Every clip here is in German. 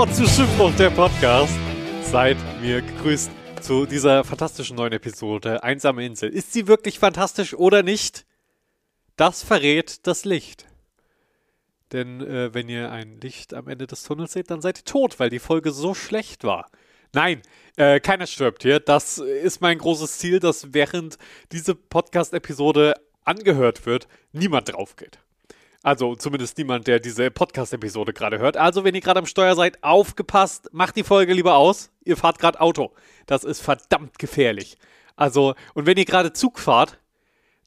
Bord zu Schiffbruch, der Podcast. Seid mir gegrüßt zu dieser fantastischen neuen Episode Einsame Insel. Ist sie wirklich fantastisch oder nicht? Das verrät das Licht. Denn äh, wenn ihr ein Licht am Ende des Tunnels seht, dann seid ihr tot, weil die Folge so schlecht war. Nein, äh, keiner stirbt hier. Das ist mein großes Ziel, dass während diese Podcast-Episode angehört wird, niemand drauf geht. Also zumindest niemand, der diese Podcast-Episode gerade hört. Also wenn ihr gerade am Steuer seid, aufgepasst, macht die Folge lieber aus. Ihr fahrt gerade Auto. Das ist verdammt gefährlich. Also, und wenn ihr gerade Zug fahrt,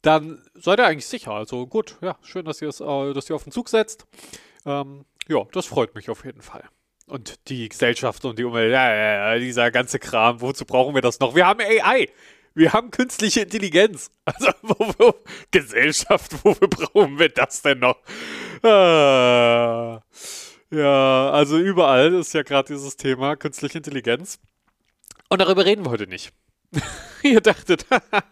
dann seid ihr eigentlich sicher. Also gut, ja, schön, dass ihr es, äh, dass ihr auf den Zug setzt. Ähm, ja, das freut mich auf jeden Fall. Und die Gesellschaft und die Umwelt, ja, ja, ja, dieser ganze Kram, wozu brauchen wir das noch? Wir haben AI. Wir haben künstliche Intelligenz. Also, wo, wo, Gesellschaft, wofür brauchen wir das denn noch? Ah, ja, also überall ist ja gerade dieses Thema künstliche Intelligenz. Und darüber reden wir heute nicht. Ihr dachtet,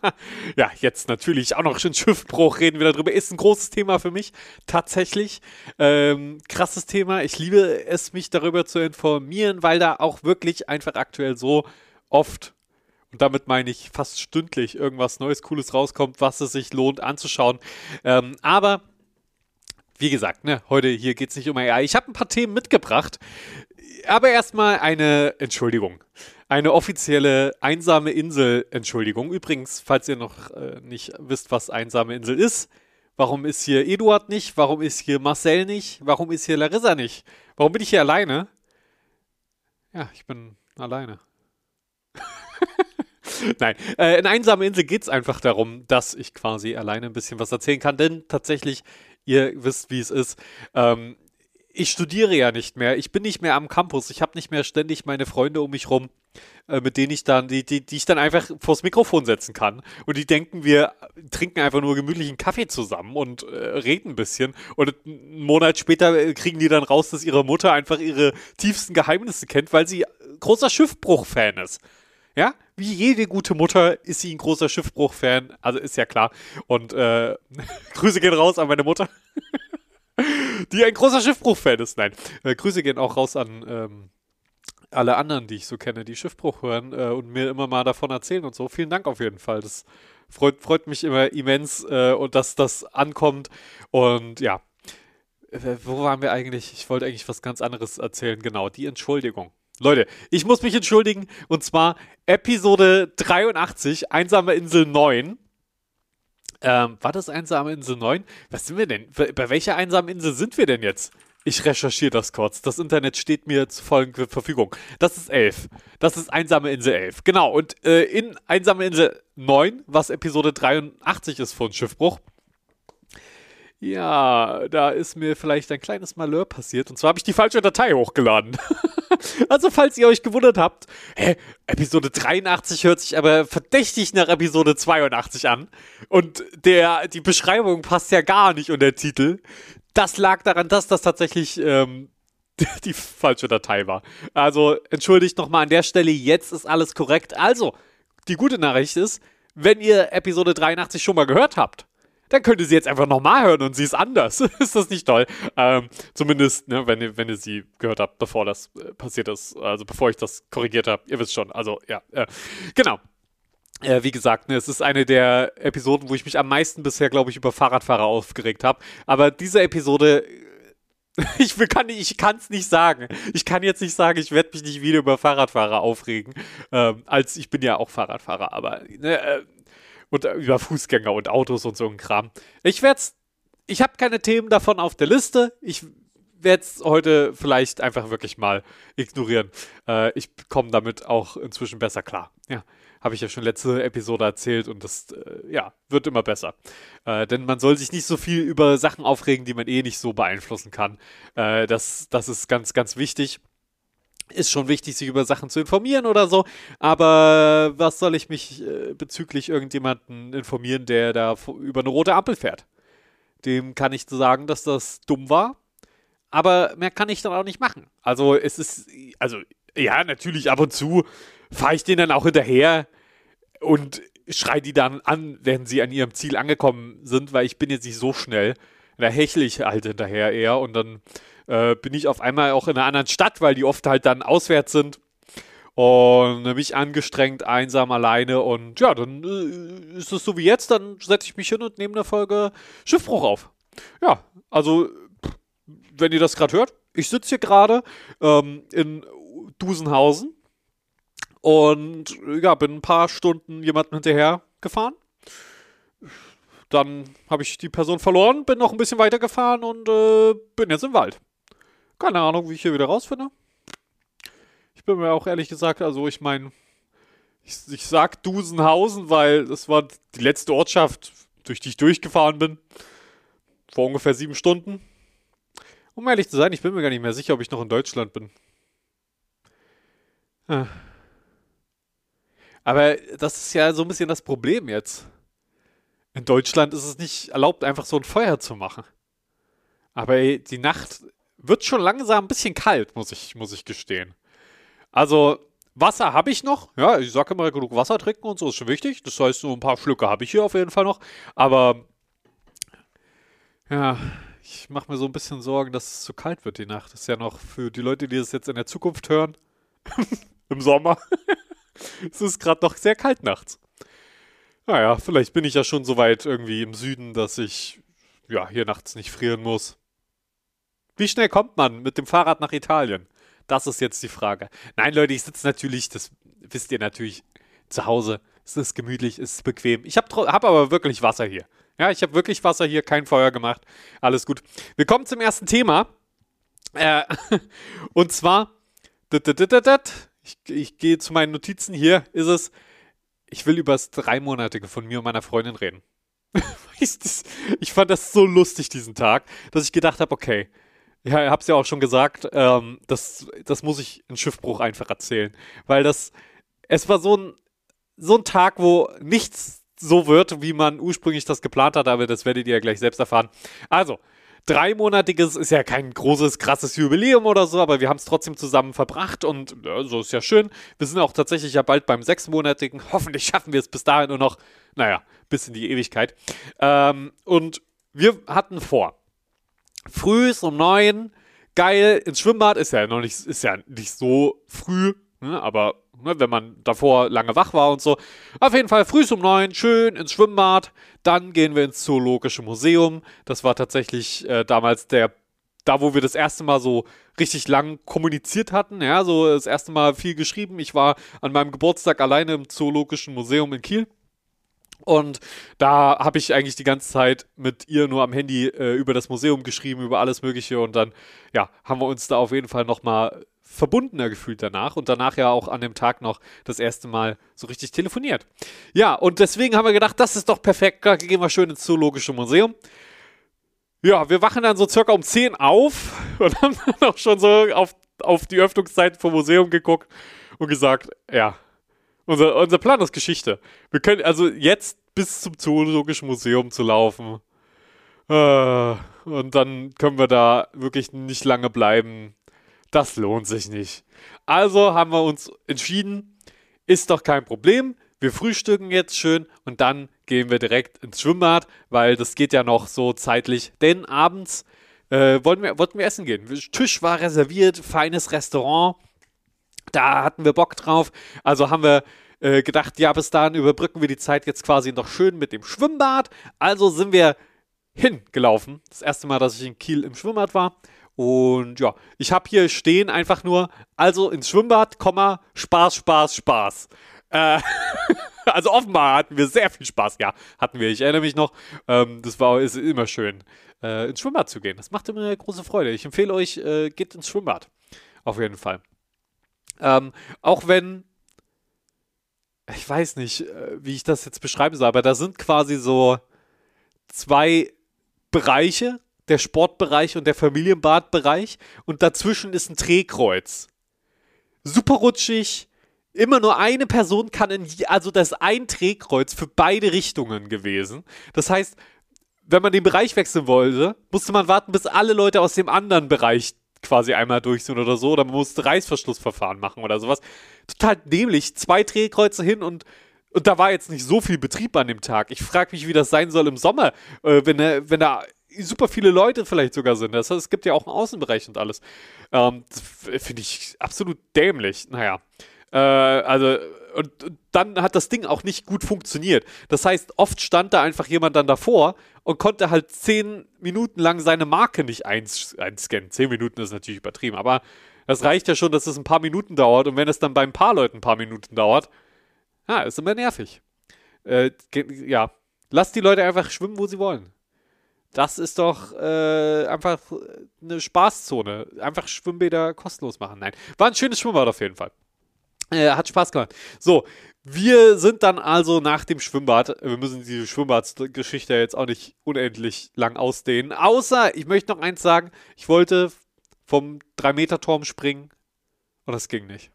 ja, jetzt natürlich auch noch schon Schiffbruch reden wir darüber. Ist ein großes Thema für mich, tatsächlich. Ähm, krasses Thema. Ich liebe es, mich darüber zu informieren, weil da auch wirklich einfach aktuell so oft und damit meine ich fast stündlich irgendwas Neues, Cooles rauskommt, was es sich lohnt anzuschauen. Ähm, aber wie gesagt, ne, heute hier geht es nicht um AI. Ich habe ein paar Themen mitgebracht, aber erstmal eine Entschuldigung. Eine offizielle einsame Insel-Entschuldigung. Übrigens, falls ihr noch äh, nicht wisst, was einsame Insel ist, warum ist hier Eduard nicht? Warum ist hier Marcel nicht? Warum ist hier Larissa nicht? Warum bin ich hier alleine? Ja, ich bin alleine. Nein, äh, in Einsame Insel geht es einfach darum, dass ich quasi alleine ein bisschen was erzählen kann, denn tatsächlich, ihr wisst, wie es ist. Ähm, ich studiere ja nicht mehr, ich bin nicht mehr am Campus, ich habe nicht mehr ständig meine Freunde um mich rum, äh, mit denen ich dann, die, die, die ich dann einfach vors Mikrofon setzen kann. Und die denken, wir trinken einfach nur gemütlichen Kaffee zusammen und äh, reden ein bisschen. Und einen Monat später äh, kriegen die dann raus, dass ihre Mutter einfach ihre tiefsten Geheimnisse kennt, weil sie großer Schiffbruch-Fan ist. Ja, wie jede gute Mutter ist sie ein großer Schiffbruch-Fan. Also ist ja klar. Und äh, Grüße gehen raus an meine Mutter, die ein großer Schiffbruch-Fan ist. Nein, äh, Grüße gehen auch raus an ähm, alle anderen, die ich so kenne, die Schiffbruch hören äh, und mir immer mal davon erzählen und so. Vielen Dank auf jeden Fall. Das freut, freut mich immer immens äh, und dass das ankommt. Und ja, äh, wo waren wir eigentlich? Ich wollte eigentlich was ganz anderes erzählen. Genau, die Entschuldigung. Leute, ich muss mich entschuldigen. Und zwar Episode 83, Einsame Insel 9. Ähm, war das Einsame Insel 9? Was sind wir denn? Bei welcher einsamen Insel sind wir denn jetzt? Ich recherchiere das kurz. Das Internet steht mir zur vollen Verfügung. Das ist 11. Das ist Einsame Insel 11. Genau. Und äh, in Einsame Insel 9, was Episode 83 ist von Schiffbruch, ja, da ist mir vielleicht ein kleines Malheur passiert. Und zwar habe ich die falsche Datei hochgeladen. also, falls ihr euch gewundert habt, hä, Episode 83 hört sich aber verdächtig nach Episode 82 an. Und der, die Beschreibung passt ja gar nicht und der Titel. Das lag daran, dass das tatsächlich ähm, die falsche Datei war. Also, entschuldigt nochmal an der Stelle, jetzt ist alles korrekt. Also, die gute Nachricht ist, wenn ihr Episode 83 schon mal gehört habt, dann könnt ihr sie jetzt einfach nochmal hören und sie ist anders. ist das nicht toll? Ähm, zumindest, ne, wenn, ihr, wenn ihr sie gehört habt, bevor das äh, passiert ist, also bevor ich das korrigiert habe. Ihr wisst schon, also ja, äh, genau. Äh, wie gesagt, ne, es ist eine der Episoden, wo ich mich am meisten bisher, glaube ich, über Fahrradfahrer aufgeregt habe. Aber diese Episode ich kann ich nicht sagen. Ich kann jetzt nicht sagen, ich werde mich nicht wieder über Fahrradfahrer aufregen. Ähm, als ich bin ja auch Fahrradfahrer, aber ne, äh, und äh, über Fußgänger und Autos und so ein Kram. Ich werde ich habe keine Themen davon auf der Liste. Ich werde es heute vielleicht einfach wirklich mal ignorieren. Äh, ich komme damit auch inzwischen besser klar. Ja, habe ich ja schon letzte Episode erzählt und das, äh, ja, wird immer besser. Äh, denn man soll sich nicht so viel über Sachen aufregen, die man eh nicht so beeinflussen kann. Äh, das, das ist ganz, ganz wichtig ist schon wichtig, sich über Sachen zu informieren oder so. Aber was soll ich mich äh, bezüglich irgendjemanden informieren, der da über eine rote Ampel fährt? Dem kann ich sagen, dass das dumm war. Aber mehr kann ich dann auch nicht machen. Also es ist, also ja, natürlich ab und zu fahre ich den dann auch hinterher und schreie die dann an, wenn sie an ihrem Ziel angekommen sind, weil ich bin jetzt nicht so schnell. Da hechle ich halt hinterher eher und dann äh, bin ich auf einmal auch in einer anderen Stadt, weil die oft halt dann auswärts sind. Und mich angestrengt, einsam, alleine. Und ja, dann äh, ist es so wie jetzt. Dann setze ich mich hin und nehme eine Folge Schiffbruch auf. Ja, also, wenn ihr das gerade hört, ich sitze hier gerade ähm, in Dusenhausen und ja, bin ein paar Stunden jemandem hinterher gefahren. Dann habe ich die Person verloren, bin noch ein bisschen weiter gefahren und äh, bin jetzt im Wald. Keine Ahnung, wie ich hier wieder rausfinde. Ich bin mir auch ehrlich gesagt, also ich meine, ich, ich sag Dusenhausen, weil das war die letzte Ortschaft, durch die ich durchgefahren bin. Vor ungefähr sieben Stunden. Um ehrlich zu sein, ich bin mir gar nicht mehr sicher, ob ich noch in Deutschland bin. Ah. Aber das ist ja so ein bisschen das Problem jetzt. In Deutschland ist es nicht erlaubt, einfach so ein Feuer zu machen. Aber die Nacht wird schon langsam ein bisschen kalt, muss ich, muss ich gestehen. Also, Wasser habe ich noch. Ja, ich sage immer, genug Wasser trinken und so ist schon wichtig. Das heißt, so ein paar Schlücke habe ich hier auf jeden Fall noch. Aber, ja, ich mache mir so ein bisschen Sorgen, dass es zu kalt wird die Nacht. Das ist ja noch für die Leute, die das jetzt in der Zukunft hören, im Sommer. es ist gerade noch sehr kalt nachts. Naja, vielleicht bin ich ja schon so weit irgendwie im Süden, dass ich ja hier nachts nicht frieren muss. Wie schnell kommt man mit dem Fahrrad nach Italien? Das ist jetzt die Frage. Nein, Leute, ich sitze natürlich, das wisst ihr natürlich, zu Hause. Es ist gemütlich, es ist bequem. Ich habe hab aber wirklich Wasser hier. Ja, ich habe wirklich Wasser hier, kein Feuer gemacht. Alles gut. Wir kommen zum ersten Thema. Äh, und zwar, ich, ich gehe zu meinen Notizen. Hier ist es ich will über das Dreimonatige von mir und meiner Freundin reden. ich fand das so lustig diesen Tag, dass ich gedacht habe, okay, ja, ich hab's ja auch schon gesagt, ähm, das, das muss ich in Schiffbruch einfach erzählen. Weil das, es war so ein, so ein Tag, wo nichts so wird, wie man ursprünglich das geplant hat, aber das werdet ihr ja gleich selbst erfahren. Also, dreimonatiges ist ja kein großes, krasses Jubiläum oder so, aber wir haben es trotzdem zusammen verbracht und ja, so ist ja schön. Wir sind auch tatsächlich ja bald beim sechsmonatigen. Hoffentlich schaffen wir es bis dahin nur noch, naja, bis in die Ewigkeit. Ähm, und wir hatten vor, früh um neun, geil, ins Schwimmbad ist ja noch nicht, ist ja nicht so früh, ne, aber ne, wenn man davor lange wach war und so. Auf jeden Fall früh um neun, schön ins Schwimmbad. Dann gehen wir ins Zoologische Museum. Das war tatsächlich äh, damals der, da wo wir das erste Mal so richtig lang kommuniziert hatten. Ja, so das erste Mal viel geschrieben. Ich war an meinem Geburtstag alleine im Zoologischen Museum in Kiel. Und da habe ich eigentlich die ganze Zeit mit ihr nur am Handy äh, über das Museum geschrieben, über alles Mögliche. Und dann, ja, haben wir uns da auf jeden Fall nochmal verbundener gefühlt danach und danach ja auch an dem Tag noch das erste Mal so richtig telefoniert. Ja, und deswegen haben wir gedacht, das ist doch perfekt, da gehen wir schön ins Zoologische Museum. Ja, wir wachen dann so circa um 10 auf und haben dann auch schon so auf, auf die Öffnungszeit vom Museum geguckt und gesagt, ja, unser, unser Plan ist Geschichte. Wir können also jetzt bis zum Zoologischen Museum zu laufen. Äh, und dann können wir da wirklich nicht lange bleiben das lohnt sich nicht. Also haben wir uns entschieden, ist doch kein Problem. Wir frühstücken jetzt schön und dann gehen wir direkt ins Schwimmbad, weil das geht ja noch so zeitlich. Denn abends äh, wollten, wir, wollten wir essen gehen. Tisch war reserviert, feines Restaurant. Da hatten wir Bock drauf. Also haben wir äh, gedacht, ja, bis dahin überbrücken wir die Zeit jetzt quasi noch schön mit dem Schwimmbad. Also sind wir hingelaufen. Das erste Mal, dass ich in Kiel im Schwimmbad war. Und ja, ich habe hier stehen einfach nur, also ins Schwimmbad, Komma, Spaß, Spaß, Spaß. Äh, also offenbar hatten wir sehr viel Spaß. Ja, hatten wir. Ich erinnere mich noch. Ähm, das war ist immer schön, äh, ins Schwimmbad zu gehen. Das macht immer große Freude. Ich empfehle euch, äh, geht ins Schwimmbad. Auf jeden Fall. Ähm, auch wenn, ich weiß nicht, äh, wie ich das jetzt beschreiben soll, aber da sind quasi so zwei Bereiche der Sportbereich und der Familienbadbereich und dazwischen ist ein Drehkreuz. Super rutschig. Immer nur eine Person kann in, also das ist ein Drehkreuz für beide Richtungen gewesen. Das heißt, wenn man den Bereich wechseln wollte, musste man warten, bis alle Leute aus dem anderen Bereich quasi einmal durch sind oder so, oder man musste Reißverschlussverfahren machen oder sowas. Total dämlich. Zwei Drehkreuze hin und und da war jetzt nicht so viel Betrieb an dem Tag. Ich frage mich, wie das sein soll im Sommer, äh, wenn, wenn da super viele Leute vielleicht sogar sind. Das heißt, es gibt ja auch einen Außenbereich und alles. Ähm, Finde ich absolut dämlich. Naja. Äh, also, und, dann hat das Ding auch nicht gut funktioniert. Das heißt, oft stand da einfach jemand dann davor und konnte halt zehn Minuten lang seine Marke nicht eins, einscannen. Zehn Minuten ist natürlich übertrieben, aber das reicht ja schon, dass es ein paar Minuten dauert und wenn es dann bei ein paar Leuten ein paar Minuten dauert, ja, ist immer nervig. Äh, ja, lasst die Leute einfach schwimmen, wo sie wollen. Das ist doch äh, einfach eine Spaßzone. Einfach Schwimmbäder kostenlos machen. Nein, war ein schönes Schwimmbad auf jeden Fall. Äh, hat Spaß gemacht. So, wir sind dann also nach dem Schwimmbad. Wir müssen diese Schwimmbadsgeschichte jetzt auch nicht unendlich lang ausdehnen. Außer, ich möchte noch eins sagen: Ich wollte vom 3-Meter-Turm springen und das ging nicht.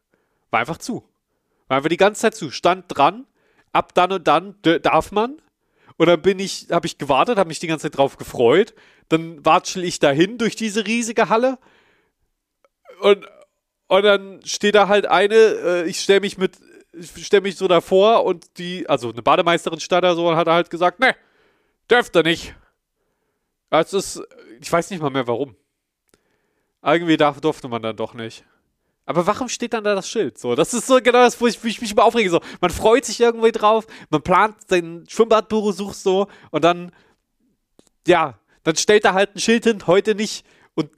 War einfach zu. War einfach die ganze Zeit zu. Stand dran. Ab dann und dann darf man. Und dann bin ich, habe ich gewartet, habe mich die ganze Zeit drauf gefreut. Dann watschel ich dahin durch diese riesige Halle. Und, und dann steht da halt eine, äh, ich stelle mich mit, ich stelle mich so davor und die, also eine Bademeisterin stand da so und hat halt gesagt, ne, dürfte nicht. Das ist, ich weiß nicht mal mehr warum. Irgendwie darf, durfte man dann doch nicht. Aber warum steht dann da das Schild? So, das ist so genau das, wo ich, wo ich mich immer aufrege. So, man freut sich irgendwie drauf, man plant sein Schwimmbadbesuch so und dann, ja, dann stellt da halt ein Schild hin, heute nicht und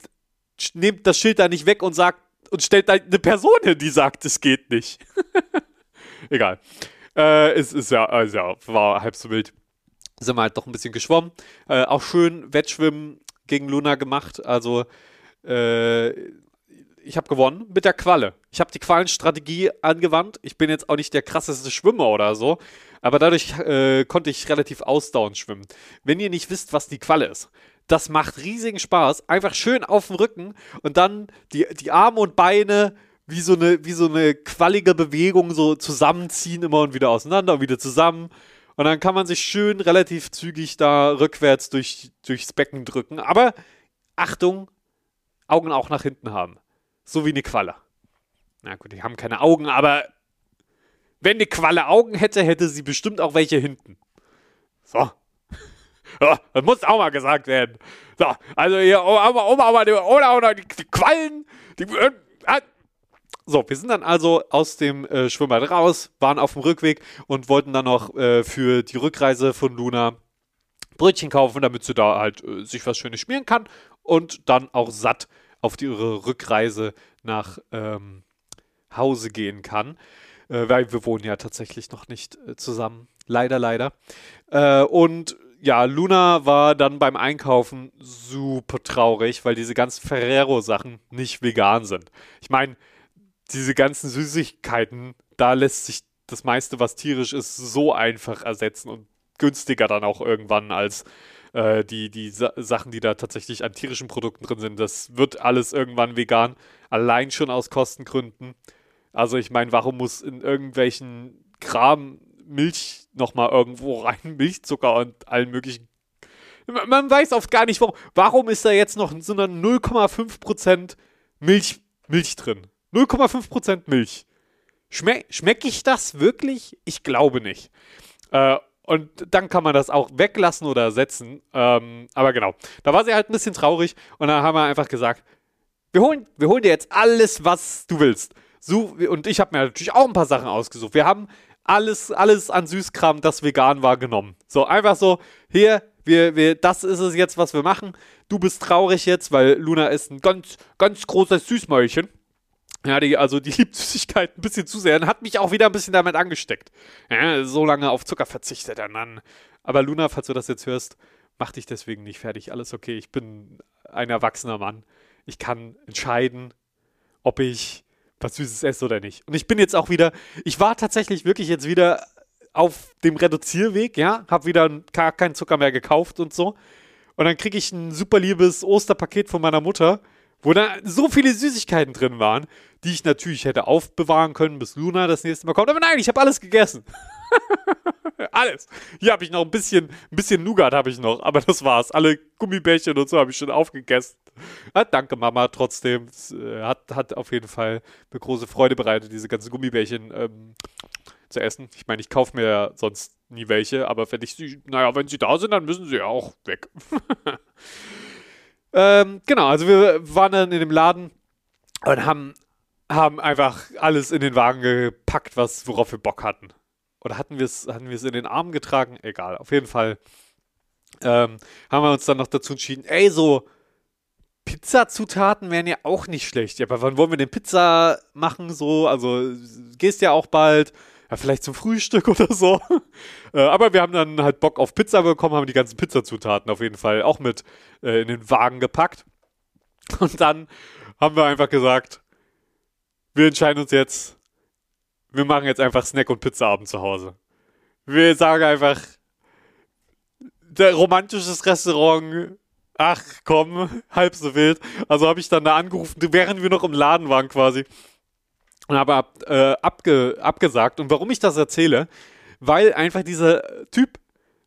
nimmt das Schild da nicht weg und sagt und stellt eine Person hin, die sagt, es geht nicht. Egal. Äh, es ist ja, also ja, war halb so wild. Sind wir halt doch ein bisschen geschwommen. Äh, auch schön Wettschwimmen gegen Luna gemacht. Also äh, ich habe gewonnen mit der Qualle. Ich habe die Qualenstrategie angewandt. Ich bin jetzt auch nicht der krasseste Schwimmer oder so, aber dadurch äh, konnte ich relativ ausdauernd schwimmen. Wenn ihr nicht wisst, was die Qualle ist, das macht riesigen Spaß. Einfach schön auf dem Rücken und dann die, die Arme und Beine wie so, eine, wie so eine quallige Bewegung so zusammenziehen, immer und wieder auseinander und wieder zusammen. Und dann kann man sich schön relativ zügig da rückwärts durch, durchs Becken drücken. Aber Achtung, Augen auch nach hinten haben. So wie eine Qualle. Na gut, die haben keine Augen, aber wenn eine Qualle Augen hätte, hätte sie bestimmt auch welche hinten. So. Das muss auch mal gesagt werden. So, also hier, Oma, Oma, Oma, oder, oder die, die Quallen, die, äh, so, wir sind dann also aus dem äh, Schwimmbad raus, waren auf dem Rückweg und wollten dann noch äh, für die Rückreise von Luna Brötchen kaufen, damit sie da halt äh, sich was Schönes schmieren kann und dann auch satt auf ihre Rückreise nach ähm, Hause gehen kann. Äh, weil wir wohnen ja tatsächlich noch nicht äh, zusammen. Leider, leider. Äh, und ja, Luna war dann beim Einkaufen super traurig, weil diese ganzen Ferrero-Sachen nicht vegan sind. Ich meine, diese ganzen Süßigkeiten, da lässt sich das meiste, was tierisch ist, so einfach ersetzen und günstiger dann auch irgendwann als äh, die, die Sa Sachen, die da tatsächlich an tierischen Produkten drin sind. Das wird alles irgendwann vegan, allein schon aus Kostengründen. Also ich meine, warum muss in irgendwelchen Kram Milch nochmal irgendwo rein, Milchzucker und allen möglichen. Man weiß oft gar nicht, warum. Warum ist da jetzt noch so eine 0,5% Milch, Milch drin? 0,5% Milch. Schme schmecke ich das wirklich? Ich glaube nicht. Äh, und dann kann man das auch weglassen oder ersetzen. Ähm, aber genau, da war sie halt ein bisschen traurig und dann haben wir einfach gesagt, wir holen, wir holen dir jetzt alles, was du willst. So, und ich habe mir natürlich auch ein paar Sachen ausgesucht. Wir haben alles, alles an Süßkram, das vegan war, genommen. So, einfach so, hier, wir, wir, das ist es jetzt, was wir machen. Du bist traurig jetzt, weil Luna ist ein ganz, ganz großes Süßmäulchen. Ja, die, also die liebt Süßigkeit ein bisschen zu sehr und hat mich auch wieder ein bisschen damit angesteckt. Ja, so lange auf Zucker verzichtet er dann. Aber Luna, falls du das jetzt hörst, mach dich deswegen nicht fertig. Alles okay. Ich bin ein erwachsener Mann. Ich kann entscheiden, ob ich was Süßes esse oder nicht. Und ich bin jetzt auch wieder, ich war tatsächlich wirklich jetzt wieder auf dem Reduzierweg, ja, hab wieder gar keinen Zucker mehr gekauft und so. Und dann kriege ich ein super liebes Osterpaket von meiner Mutter wo da so viele Süßigkeiten drin waren, die ich natürlich hätte aufbewahren können, bis Luna das nächste Mal kommt. Aber nein, ich habe alles gegessen. alles. Hier habe ich noch ein bisschen, ein bisschen Nougat habe ich noch, aber das war's. Alle Gummibärchen und so habe ich schon aufgegessen. Ah, danke Mama trotzdem. Es, äh, hat, hat auf jeden Fall eine große Freude bereitet, diese ganzen Gummibärchen ähm, zu essen. Ich meine, ich kaufe mir sonst nie welche, aber wenn ich sie, naja, wenn sie da sind, dann müssen sie ja auch weg. ähm, genau, also wir waren dann in dem Laden und haben, haben einfach alles in den Wagen gepackt, was, worauf wir Bock hatten. Oder hatten wir es hatten in den Arm getragen? Egal, auf jeden Fall ähm, haben wir uns dann noch dazu entschieden, ey, so Pizzazutaten wären ja auch nicht schlecht. Ja, aber wann wollen wir denn Pizza machen? So, also gehst ja auch bald. Ja, vielleicht zum Frühstück oder so. äh, aber wir haben dann halt Bock auf Pizza bekommen, haben die ganzen Pizzazutaten auf jeden Fall auch mit äh, in den Wagen gepackt. Und dann haben wir einfach gesagt, wir entscheiden uns jetzt, wir machen jetzt einfach Snack- und Pizzaabend zu Hause. Wir sagen einfach, der romantisches Restaurant ach komm, halb so wild. Also habe ich dann da angerufen, während wir noch im Laden waren quasi. Und habe ab, äh, abge, abgesagt. Und warum ich das erzähle, weil einfach dieser Typ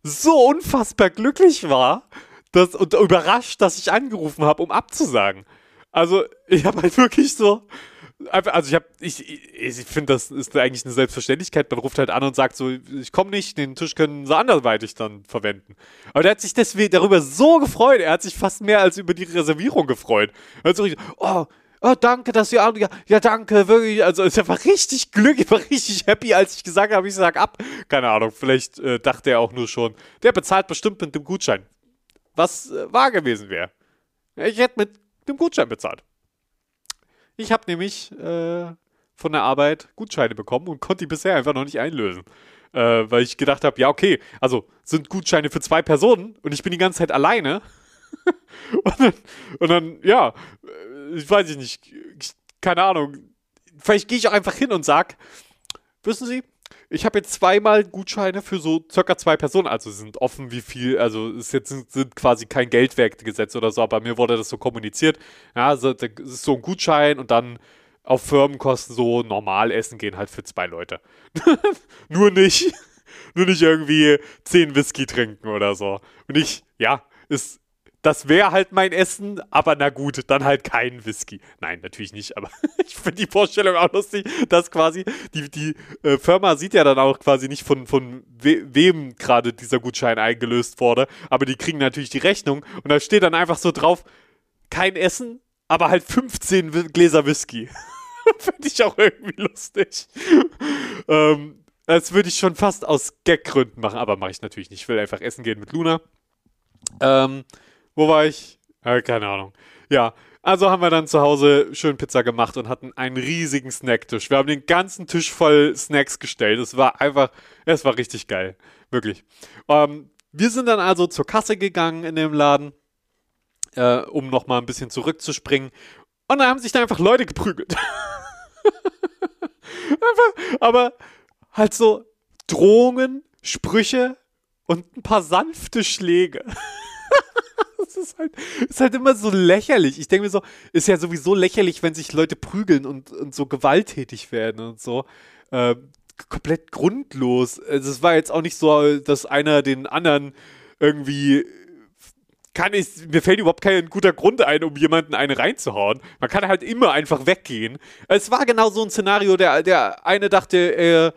so unfassbar glücklich war dass, und überrascht, dass ich angerufen habe, um abzusagen. Also ich habe halt wirklich so, also ich habe, ich, ich, ich finde, das ist eigentlich eine Selbstverständlichkeit. Man ruft halt an und sagt so, ich komme nicht, den Tisch können sie anderweitig dann verwenden. Aber der hat sich deswegen darüber so gefreut. Er hat sich fast mehr als über die Reservierung gefreut. Also oh, oh, danke, dass Sie ja, ja, danke, wirklich. Also er war richtig glücklich, war richtig happy, als ich gesagt habe, ich sag ab. Keine Ahnung, vielleicht äh, dachte er auch nur schon, der bezahlt bestimmt mit dem Gutschein. Was äh, wahr gewesen wäre. Ich hätte mit dem Gutschein bezahlt. Ich habe nämlich äh, von der Arbeit Gutscheine bekommen und konnte die bisher einfach noch nicht einlösen. Äh, weil ich gedacht habe, ja, okay, also sind Gutscheine für zwei Personen und ich bin die ganze Zeit alleine. und, dann, und, dann, ja, ich weiß nicht, keine Ahnung. Vielleicht gehe ich auch einfach hin und sag, wissen Sie, ich habe jetzt zweimal Gutscheine für so circa zwei Personen, also sind offen, wie viel, also es jetzt sind, sind quasi kein Geldwerkgesetz oder so, aber mir wurde das so kommuniziert. Ja, also das ist so ein Gutschein und dann auf Firmenkosten so normal essen gehen halt für zwei Leute. nur nicht, nur nicht irgendwie zehn Whisky trinken oder so. Und ich, ja, ist das wäre halt mein Essen, aber na gut, dann halt kein Whisky. Nein, natürlich nicht, aber ich finde die Vorstellung auch lustig, dass quasi die, die äh, Firma sieht ja dann auch quasi nicht von, von we wem gerade dieser Gutschein eingelöst wurde, aber die kriegen natürlich die Rechnung und da steht dann einfach so drauf, kein Essen, aber halt 15 Gläser Whisky. finde ich auch irgendwie lustig. ähm, das würde ich schon fast aus Gaggründen machen, aber mache ich natürlich nicht. Ich will einfach essen gehen mit Luna. Ähm, wo war ich? Äh, keine Ahnung. Ja, also haben wir dann zu Hause schön Pizza gemacht und hatten einen riesigen Snacktisch. Wir haben den ganzen Tisch voll Snacks gestellt. Es war einfach, es war richtig geil. Wirklich. Ähm, wir sind dann also zur Kasse gegangen in dem Laden, äh, um nochmal ein bisschen zurückzuspringen. Und da haben sich da einfach Leute geprügelt. einfach, aber halt so Drohungen, Sprüche und ein paar sanfte Schläge. das ist halt, ist halt immer so lächerlich. Ich denke mir so, ist ja sowieso lächerlich, wenn sich Leute prügeln und, und so gewalttätig werden und so. Äh, komplett grundlos. Also es war jetzt auch nicht so, dass einer den anderen irgendwie kann ich, mir fällt überhaupt kein guter Grund ein, um jemanden eine reinzuhauen. Man kann halt immer einfach weggehen. Es war genau so ein Szenario, der, der eine dachte, er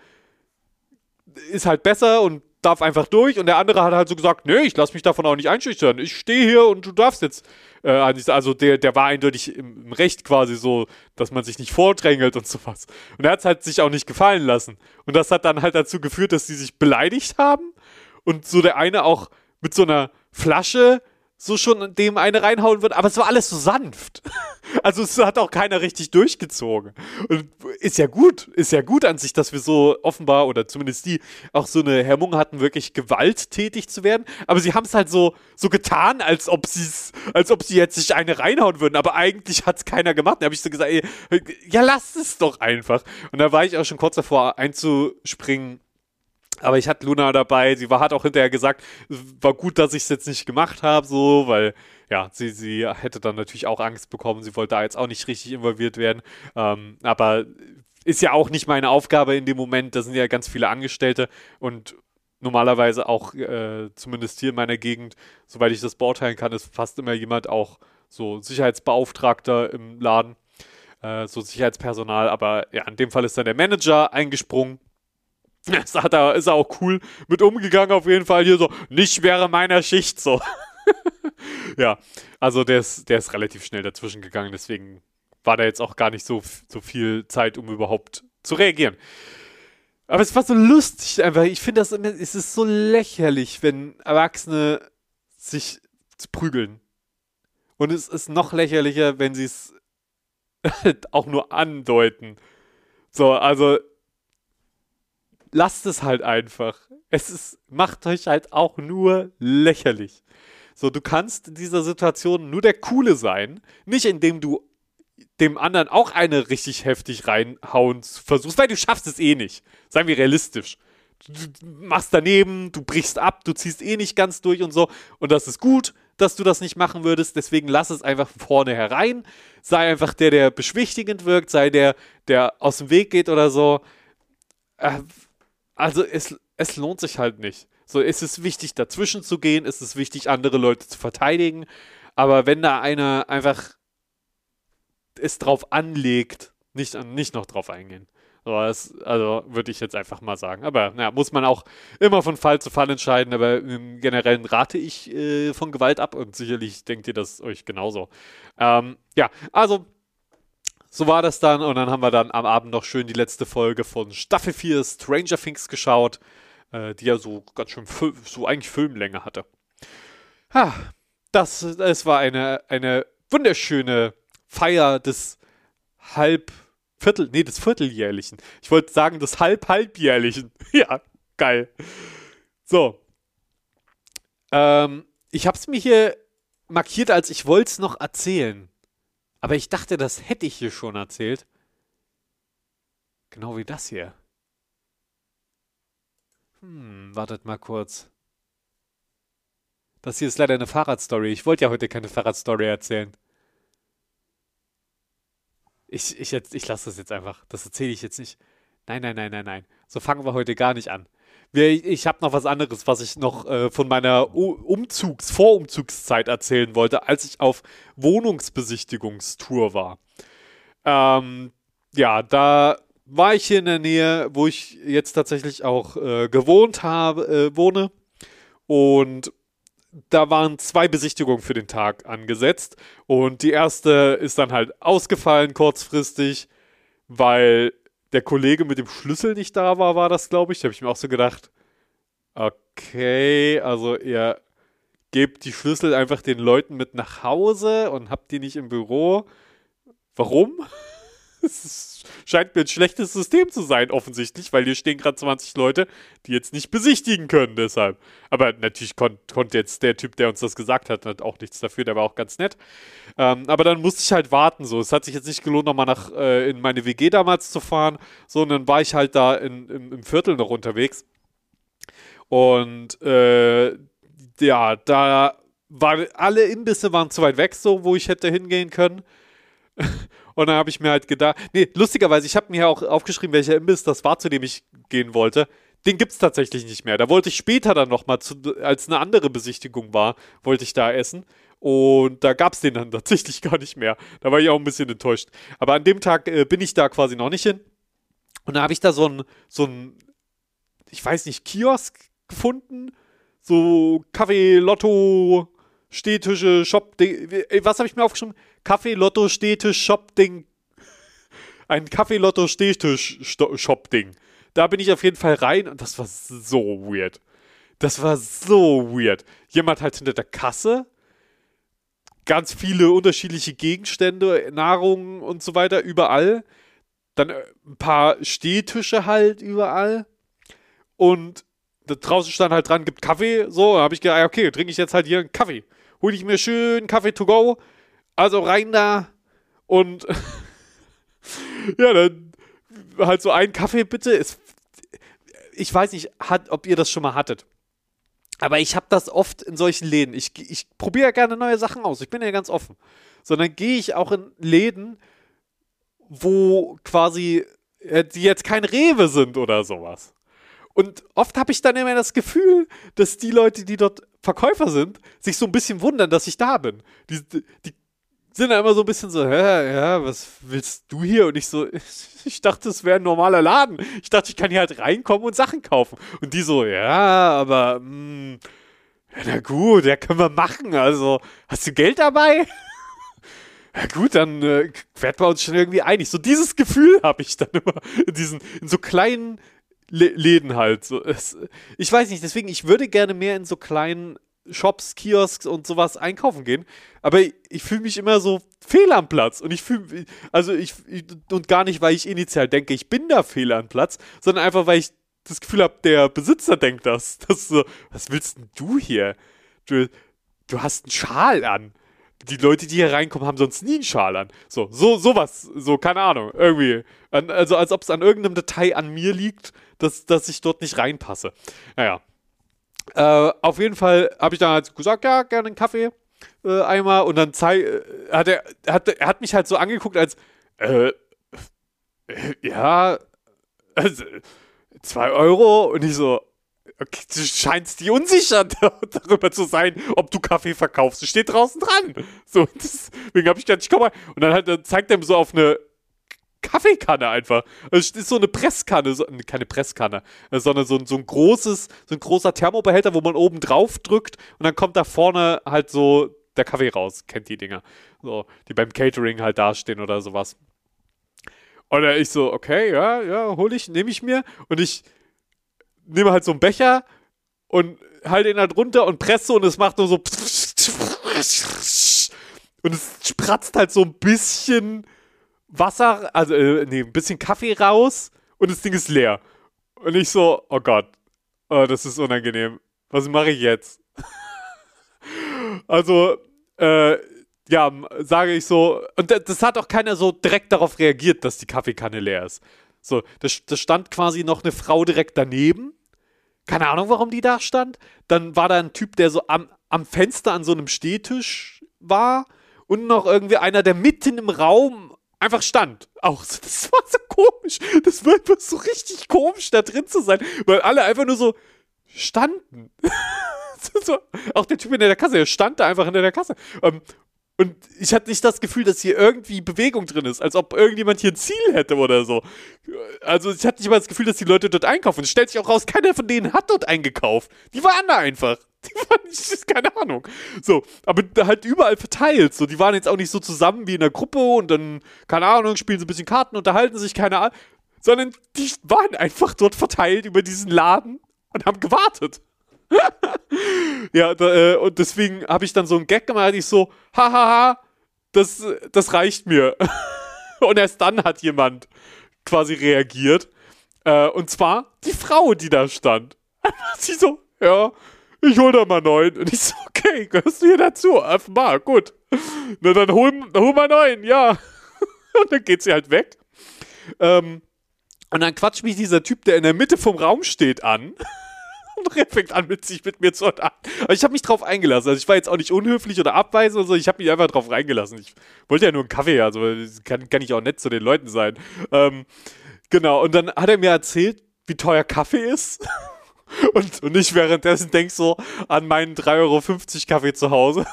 ist halt besser und darf einfach durch und der andere hat halt so gesagt, nee, ich lass mich davon auch nicht einschüchtern. Ich stehe hier und du darfst jetzt. Äh, also der, der war eindeutig im, im, Recht quasi so, dass man sich nicht vordrängelt und sowas. Und er hat es halt sich auch nicht gefallen lassen. Und das hat dann halt dazu geführt, dass sie sich beleidigt haben und so der eine auch mit so einer Flasche so schon dem eine reinhauen wird, aber es war alles so sanft. Also es hat auch keiner richtig durchgezogen. Und ist ja gut, ist ja gut an sich, dass wir so offenbar, oder zumindest die, auch so eine Hemmung hatten, wirklich gewalttätig zu werden. Aber sie haben es halt so, so getan, als ob sie als ob sie jetzt sich eine reinhauen würden. Aber eigentlich hat es keiner gemacht. Da habe ich so gesagt, ey, ja, lasst es doch einfach. Und da war ich auch schon kurz davor einzuspringen aber ich hatte Luna dabei. Sie war, hat auch hinterher gesagt, war gut, dass ich es jetzt nicht gemacht habe, so, weil ja, sie, sie hätte dann natürlich auch Angst bekommen. Sie wollte da jetzt auch nicht richtig involviert werden. Ähm, aber ist ja auch nicht meine Aufgabe in dem Moment. Da sind ja ganz viele Angestellte und normalerweise auch, äh, zumindest hier in meiner Gegend, soweit ich das beurteilen kann, ist fast immer jemand auch so Sicherheitsbeauftragter im Laden, äh, so Sicherheitspersonal. Aber ja, in dem Fall ist dann der Manager eingesprungen Das hat er, ist er auch cool mit umgegangen, auf jeden Fall hier so, nicht wäre meiner Schicht so. ja, also der ist, der ist relativ schnell dazwischen gegangen, deswegen war da jetzt auch gar nicht so, so viel Zeit, um überhaupt zu reagieren. Aber es war so lustig einfach. Ich finde das immer, es ist so lächerlich, wenn Erwachsene sich prügeln. Und es ist noch lächerlicher, wenn sie es auch nur andeuten. So, also lasst es halt einfach. Es ist, macht euch halt auch nur lächerlich. So, du kannst in dieser Situation nur der Coole sein, nicht indem du dem anderen auch eine richtig heftig reinhauen versuchst, weil du schaffst es eh nicht. Seien wir realistisch. Du, machst daneben, du brichst ab, du ziehst eh nicht ganz durch und so. Und das ist gut, dass du das nicht machen würdest. Deswegen lass es einfach vorne herein. Sei einfach der, der beschwichtigend wirkt, sei der, der aus dem Weg geht oder so. Äh, also es, es lohnt sich halt nicht. So, es ist wichtig, dazwischen zu gehen, es ist wichtig, andere Leute zu verteidigen. Aber wenn da einer einfach es drauf anlegt, nicht, nicht noch drauf eingehen. So, das, also würde ich jetzt einfach mal sagen. Aber ja, muss man auch immer von Fall zu Fall entscheiden. Aber im Generellen rate ich äh, von Gewalt ab und sicherlich denkt ihr das euch genauso. Ähm, ja, also so war das dann und dann haben wir dann am Abend noch schön die letzte Folge von Staffel 4 Stranger Things geschaut, äh, die ja so ganz schön so eigentlich Filmlänge hatte. Ha, das, es war eine, eine wunderschöne Feier des halb Viertel, nee, des Vierteljährlichen. Ich wollte sagen, des halb-halbjährlichen. ja, geil. So. Ähm, ich habe es mir hier markiert, als ich wollte es noch erzählen. Aber ich dachte, das hätte ich hier schon erzählt. Genau wie das hier. Hm, wartet mal kurz. Das hier ist leider eine Fahrradstory. Ich wollte ja heute keine Fahrradstory erzählen. Ich, ich, ich lasse das jetzt einfach. Das erzähle ich jetzt nicht. Nein, nein, nein, nein, nein. So fangen wir heute gar nicht an. Ich habe noch was anderes, was ich noch äh, von meiner Umzugs-, Vorumzugszeit erzählen wollte, als ich auf Wohnungsbesichtigungstour war. Ähm, ja, da war ich hier in der Nähe, wo ich jetzt tatsächlich auch äh, gewohnt habe, äh, wohne. Und da waren zwei Besichtigungen für den Tag angesetzt und die erste ist dann halt ausgefallen kurzfristig, weil der Kollege mit dem Schlüssel nicht da war, war das, glaube ich. Da habe ich mir auch so gedacht, okay, also ihr gebt die Schlüssel einfach den Leuten mit nach Hause und habt die nicht im Büro. Warum? Es scheint mir ein schlechtes System zu sein, offensichtlich, weil hier stehen gerade 20 Leute, die jetzt nicht besichtigen können, deshalb. Aber natürlich kon konnte jetzt der Typ, der uns das gesagt hat, hat auch nichts dafür, der war auch ganz nett. Ähm, aber dann musste ich halt warten, so. Es hat sich jetzt nicht gelohnt, nochmal nach, äh, in meine WG damals zu fahren, sondern war ich halt da in, im, im Viertel noch unterwegs. Und, äh, ja, da waren alle Imbisse waren zu weit weg, so, wo ich hätte hingehen können. Und dann habe ich mir halt gedacht, nee, lustigerweise, ich habe mir auch aufgeschrieben, welcher Imbiss das war, zu dem ich gehen wollte. Den gibt es tatsächlich nicht mehr. Da wollte ich später dann nochmal, als eine andere Besichtigung war, wollte ich da essen. Und da gab es den dann tatsächlich gar nicht mehr. Da war ich auch ein bisschen enttäuscht. Aber an dem Tag äh, bin ich da quasi noch nicht hin. Und da habe ich da so ein, so ein, ich weiß nicht, Kiosk gefunden. So Kaffee, Lotto, Stehtische, Shop. Was habe ich mir aufgeschrieben? Kaffee, Lotto, Städtisch, Shop-Ding. Ein Kaffee, Lotto, Städtisch, Shop-Ding. Da bin ich auf jeden Fall rein und das war so weird. Das war so weird. Jemand halt hinter der Kasse. Ganz viele unterschiedliche Gegenstände, Nahrung und so weiter, überall. Dann äh, ein paar Stehtische halt überall. Und draußen stand halt dran, gibt Kaffee. So, habe ich gedacht, okay, trinke ich jetzt halt hier einen Kaffee. Hol ich mir schön Kaffee to go, also rein da und ja, dann halt so ein Kaffee bitte. Ist, ich weiß nicht, hat, ob ihr das schon mal hattet. Aber ich habe das oft in solchen Läden. Ich, ich probiere ja gerne neue Sachen aus. Ich bin ja ganz offen. Sondern gehe ich auch in Läden, wo quasi äh, die jetzt kein Rewe sind oder sowas. Und oft habe ich dann immer das Gefühl, dass die Leute, die dort Verkäufer sind, sich so ein bisschen wundern, dass ich da bin. Die, die sind dann immer so ein bisschen so, hä, ja, was willst du hier? Und ich so, ich dachte, es wäre ein normaler Laden. Ich dachte, ich kann hier halt reinkommen und Sachen kaufen. Und die so, ja, aber, mh, hm, ja, na gut, ja, können wir machen. Also, hast du Geld dabei? Ja gut, dann äh, werden wir uns schon irgendwie einig. So dieses Gefühl habe ich dann immer in diesen, in so kleinen Läden halt. So, ich weiß nicht, deswegen, ich würde gerne mehr in so kleinen Shops, Kiosks und sowas einkaufen gehen. Aber ich, ich fühle mich immer so fehl am Platz. Und ich fühle, also ich, ich, und gar nicht, weil ich initial denke, ich bin da fehl am Platz, sondern einfach, weil ich das Gefühl habe, der Besitzer denkt das. Das so, was willst denn du hier? Du, du hast einen Schal an. Die Leute, die hier reinkommen, haben sonst nie einen Schal an. So, so, sowas, so, keine Ahnung, irgendwie. An, also, als ob es an irgendeinem Detail an mir liegt, dass, dass ich dort nicht reinpasse. Naja, äh, auf jeden Fall habe ich dann halt gesagt, ja, gerne einen Kaffee äh, einmal. Und dann äh, hat er, hat, er hat mich halt so angeguckt, als, äh, ja, also, zwei Euro. Und ich so, du scheinst dir unsicher darüber zu sein, ob du Kaffee verkaufst. Du steht draußen dran. So, deswegen habe ich gedacht, ich komme mal. Und dann halt, zeigt er mir so auf eine Kaffeekanne einfach. Also es ist so eine Presskanne, so, keine Presskanne, sondern so, so ein großes, so ein großer Thermobehälter, wo man oben drauf drückt und dann kommt da vorne halt so der Kaffee raus. Kennt die Dinger. So, die beim Catering halt dastehen oder sowas. Dann ich so, okay, ja, ja, hol ich, nehme ich mir und ich nehme halt so einen Becher und halte ihn halt runter und presse und es macht nur so und es spratzt halt so ein bisschen Wasser, also äh, nee, ein bisschen Kaffee raus und das Ding ist leer. Und ich so, oh Gott, oh, das ist unangenehm. Was mache ich jetzt? also, äh, ja, sage ich so, und das hat auch keiner so direkt darauf reagiert, dass die Kaffeekanne leer ist. So, das stand quasi noch eine Frau direkt daneben. Keine Ahnung, warum die da stand. Dann war da ein Typ, der so am, am Fenster an so einem Stehtisch war. Und noch irgendwie einer, der mitten im Raum einfach stand. Auch so, das war so komisch. Das war einfach so richtig komisch, da drin zu sein, weil alle einfach nur so standen. so, auch der Typ in der Kasse, der stand da einfach in der Kasse. Ähm, und ich hatte nicht das Gefühl, dass hier irgendwie Bewegung drin ist, als ob irgendjemand hier ein Ziel hätte oder so. Also ich hatte nicht mal das Gefühl, dass die Leute dort einkaufen. Es stellt sich auch raus, keiner von denen hat dort eingekauft. Die waren da einfach. Die waren nicht, keine Ahnung. So, aber halt überall verteilt. So, die waren jetzt auch nicht so zusammen wie in der Gruppe und dann, keine Ahnung, spielen sie ein bisschen Karten, unterhalten sich, keine Ahnung. Sondern die waren einfach dort verteilt über diesen Laden und haben gewartet. ja, da, äh, und deswegen habe ich dann so einen Gag gemacht, ich so, hahaha, das, das reicht mir. und erst dann hat jemand quasi reagiert. Äh, und zwar die Frau, die da stand. Sie so, ja, ich hol da mal neun. Und ich so, okay, gehörst du hier dazu? Offenbar, gut. Na dann hol, hol mal neun, ja. Und dann geht sie halt weg. Ähm, und dann quatscht mich dieser Typ, der in der Mitte vom Raum steht, an. Und er fängt an, mit sich mit mir zu unterhalten. Aber ich habe mich drauf eingelassen. Also ich war jetzt auch nicht unhöflich oder abweisend oder so. Ich habe mich einfach drauf reingelassen. Ich wollte ja nur einen Kaffee, also kann, kann ich auch nett zu den Leuten sein. Ähm, genau, und dann hat er mir erzählt, wie teuer Kaffee ist. Und, und ich währenddessen denk so an meinen 3,50 Euro Kaffee zu Hause.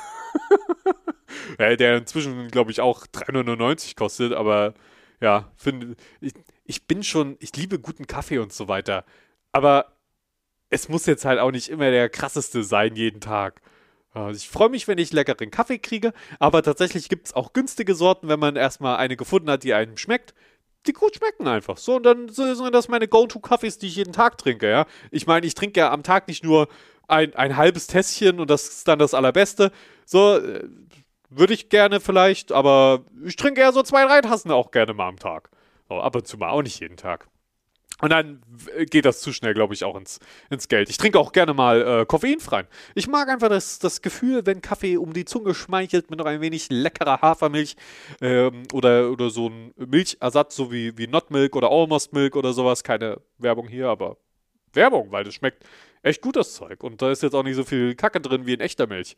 der inzwischen, glaube ich, auch 3,99 kostet, aber ja, finde ich, ich bin schon, ich liebe guten Kaffee und so weiter. Aber es muss jetzt halt auch nicht immer der krasseste sein jeden Tag. Also ich freue mich, wenn ich leckeren Kaffee kriege, aber tatsächlich gibt es auch günstige Sorten, wenn man erstmal eine gefunden hat, die einem schmeckt die gut schmecken einfach. So, und dann sind das meine Go-To-Kaffees, die ich jeden Tag trinke, ja. Ich meine, ich trinke ja am Tag nicht nur ein, ein halbes Tässchen und das ist dann das Allerbeste. So, äh, würde ich gerne vielleicht, aber ich trinke eher so zwei, drei Tassen auch gerne mal am Tag. So, ab und zu mal, auch nicht jeden Tag. Und dann geht das zu schnell, glaube ich, auch ins, ins Geld. Ich trinke auch gerne mal äh, koffeinfrei. Ich mag einfach das, das Gefühl, wenn Kaffee um die Zunge schmeichelt mit noch ein wenig leckerer Hafermilch ähm, oder, oder so ein Milchersatz, so wie, wie Not Milk oder Almost Milk oder sowas. Keine Werbung hier, aber Werbung, weil das schmeckt echt gut, das Zeug. Und da ist jetzt auch nicht so viel Kacke drin wie in echter Milch.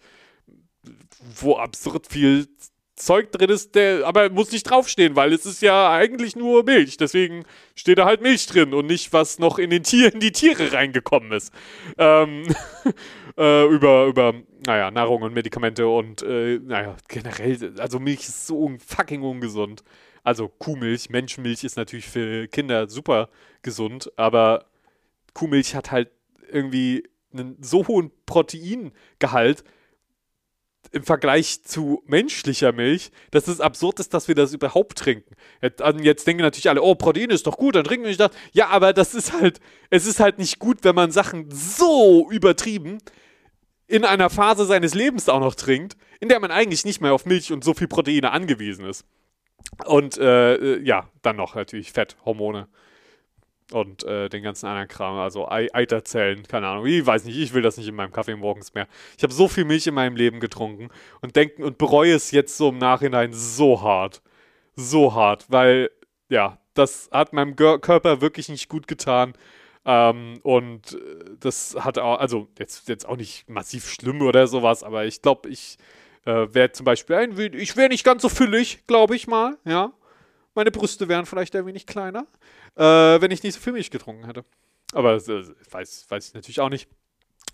Wo absurd viel Zeug drin ist, der aber muss nicht draufstehen, weil es ist ja eigentlich nur Milch. Deswegen steht da halt Milch drin und nicht, was noch in den Tieren, die Tiere reingekommen ist. Ähm, äh, über, über, naja, Nahrung und Medikamente und, äh, naja, generell, also Milch ist so fucking ungesund. Also Kuhmilch, Menschenmilch ist natürlich für Kinder super gesund, aber Kuhmilch hat halt irgendwie einen so hohen Proteingehalt, im Vergleich zu menschlicher Milch, dass es absurd ist, dass wir das überhaupt trinken. Jetzt denken natürlich alle, oh, Protein ist doch gut, dann trinken wir nicht das. Ja, aber das ist halt, es ist halt nicht gut, wenn man Sachen so übertrieben in einer Phase seines Lebens auch noch trinkt, in der man eigentlich nicht mehr auf Milch und so viel Proteine angewiesen ist. Und äh, äh ja, dann noch natürlich Fett, Hormone und äh, den ganzen anderen Kram, also Ei Eiterzellen, keine Ahnung, ich weiß nicht, ich will das nicht in meinem Kaffee morgens mehr. Ich habe so viel Milch in meinem Leben getrunken und denken und bereue es jetzt so im Nachhinein so hart, so hart, weil ja, das hat meinem Gör Körper wirklich nicht gut getan. Ähm, und äh, das hat auch, also jetzt, jetzt auch nicht massiv schlimm oder sowas, aber ich glaube, ich äh, wäre zum Beispiel ein, ich wäre nicht ganz so füllig, glaube ich mal, ja. Meine Brüste wären vielleicht ein wenig kleiner äh, wenn ich nicht so viel Milch getrunken hätte. Aber das, das weiß, weiß ich natürlich auch nicht.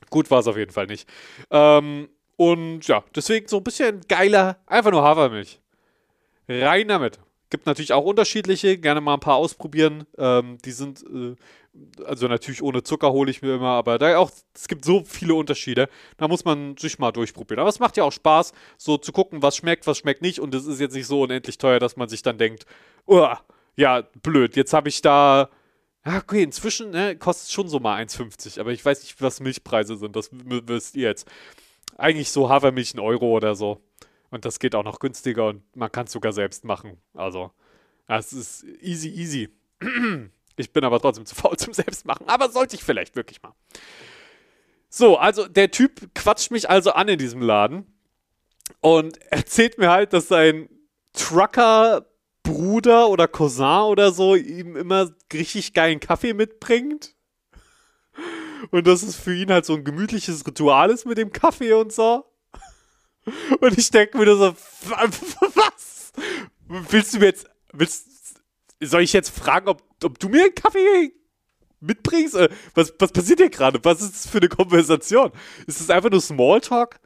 Gut war es auf jeden Fall nicht. Ähm, und ja, deswegen so ein bisschen geiler, einfach nur Hafermilch. Rein damit. Gibt natürlich auch unterschiedliche, gerne mal ein paar ausprobieren. Ähm, die sind, äh, also natürlich ohne Zucker hole ich mir immer, aber da auch, es gibt so viele Unterschiede. Da muss man sich mal durchprobieren. Aber es macht ja auch Spaß, so zu gucken, was schmeckt, was schmeckt nicht. Und es ist jetzt nicht so unendlich teuer, dass man sich dann denkt, ja, blöd. Jetzt habe ich da. Okay, inzwischen ne, kostet es schon so mal 1,50, aber ich weiß nicht, was Milchpreise sind. Das wisst ihr jetzt. Eigentlich so Hafermilch ein Euro oder so. Und das geht auch noch günstiger und man kann es sogar selbst machen. Also, das ist easy, easy. Ich bin aber trotzdem zu faul zum Selbstmachen. Aber sollte ich vielleicht wirklich mal. So, also der Typ quatscht mich also an in diesem Laden und erzählt mir halt, dass sein Trucker Bruder oder Cousin oder so ihm immer richtig geilen Kaffee mitbringt. Und dass es für ihn halt so ein gemütliches Ritual ist mit dem Kaffee und so. Und ich denke mir so, was? Willst du mir jetzt, willst, soll ich jetzt fragen, ob, ob du mir einen Kaffee mitbringst? Äh, was, was passiert hier gerade? Was ist das für eine Konversation? Ist das einfach nur Smalltalk?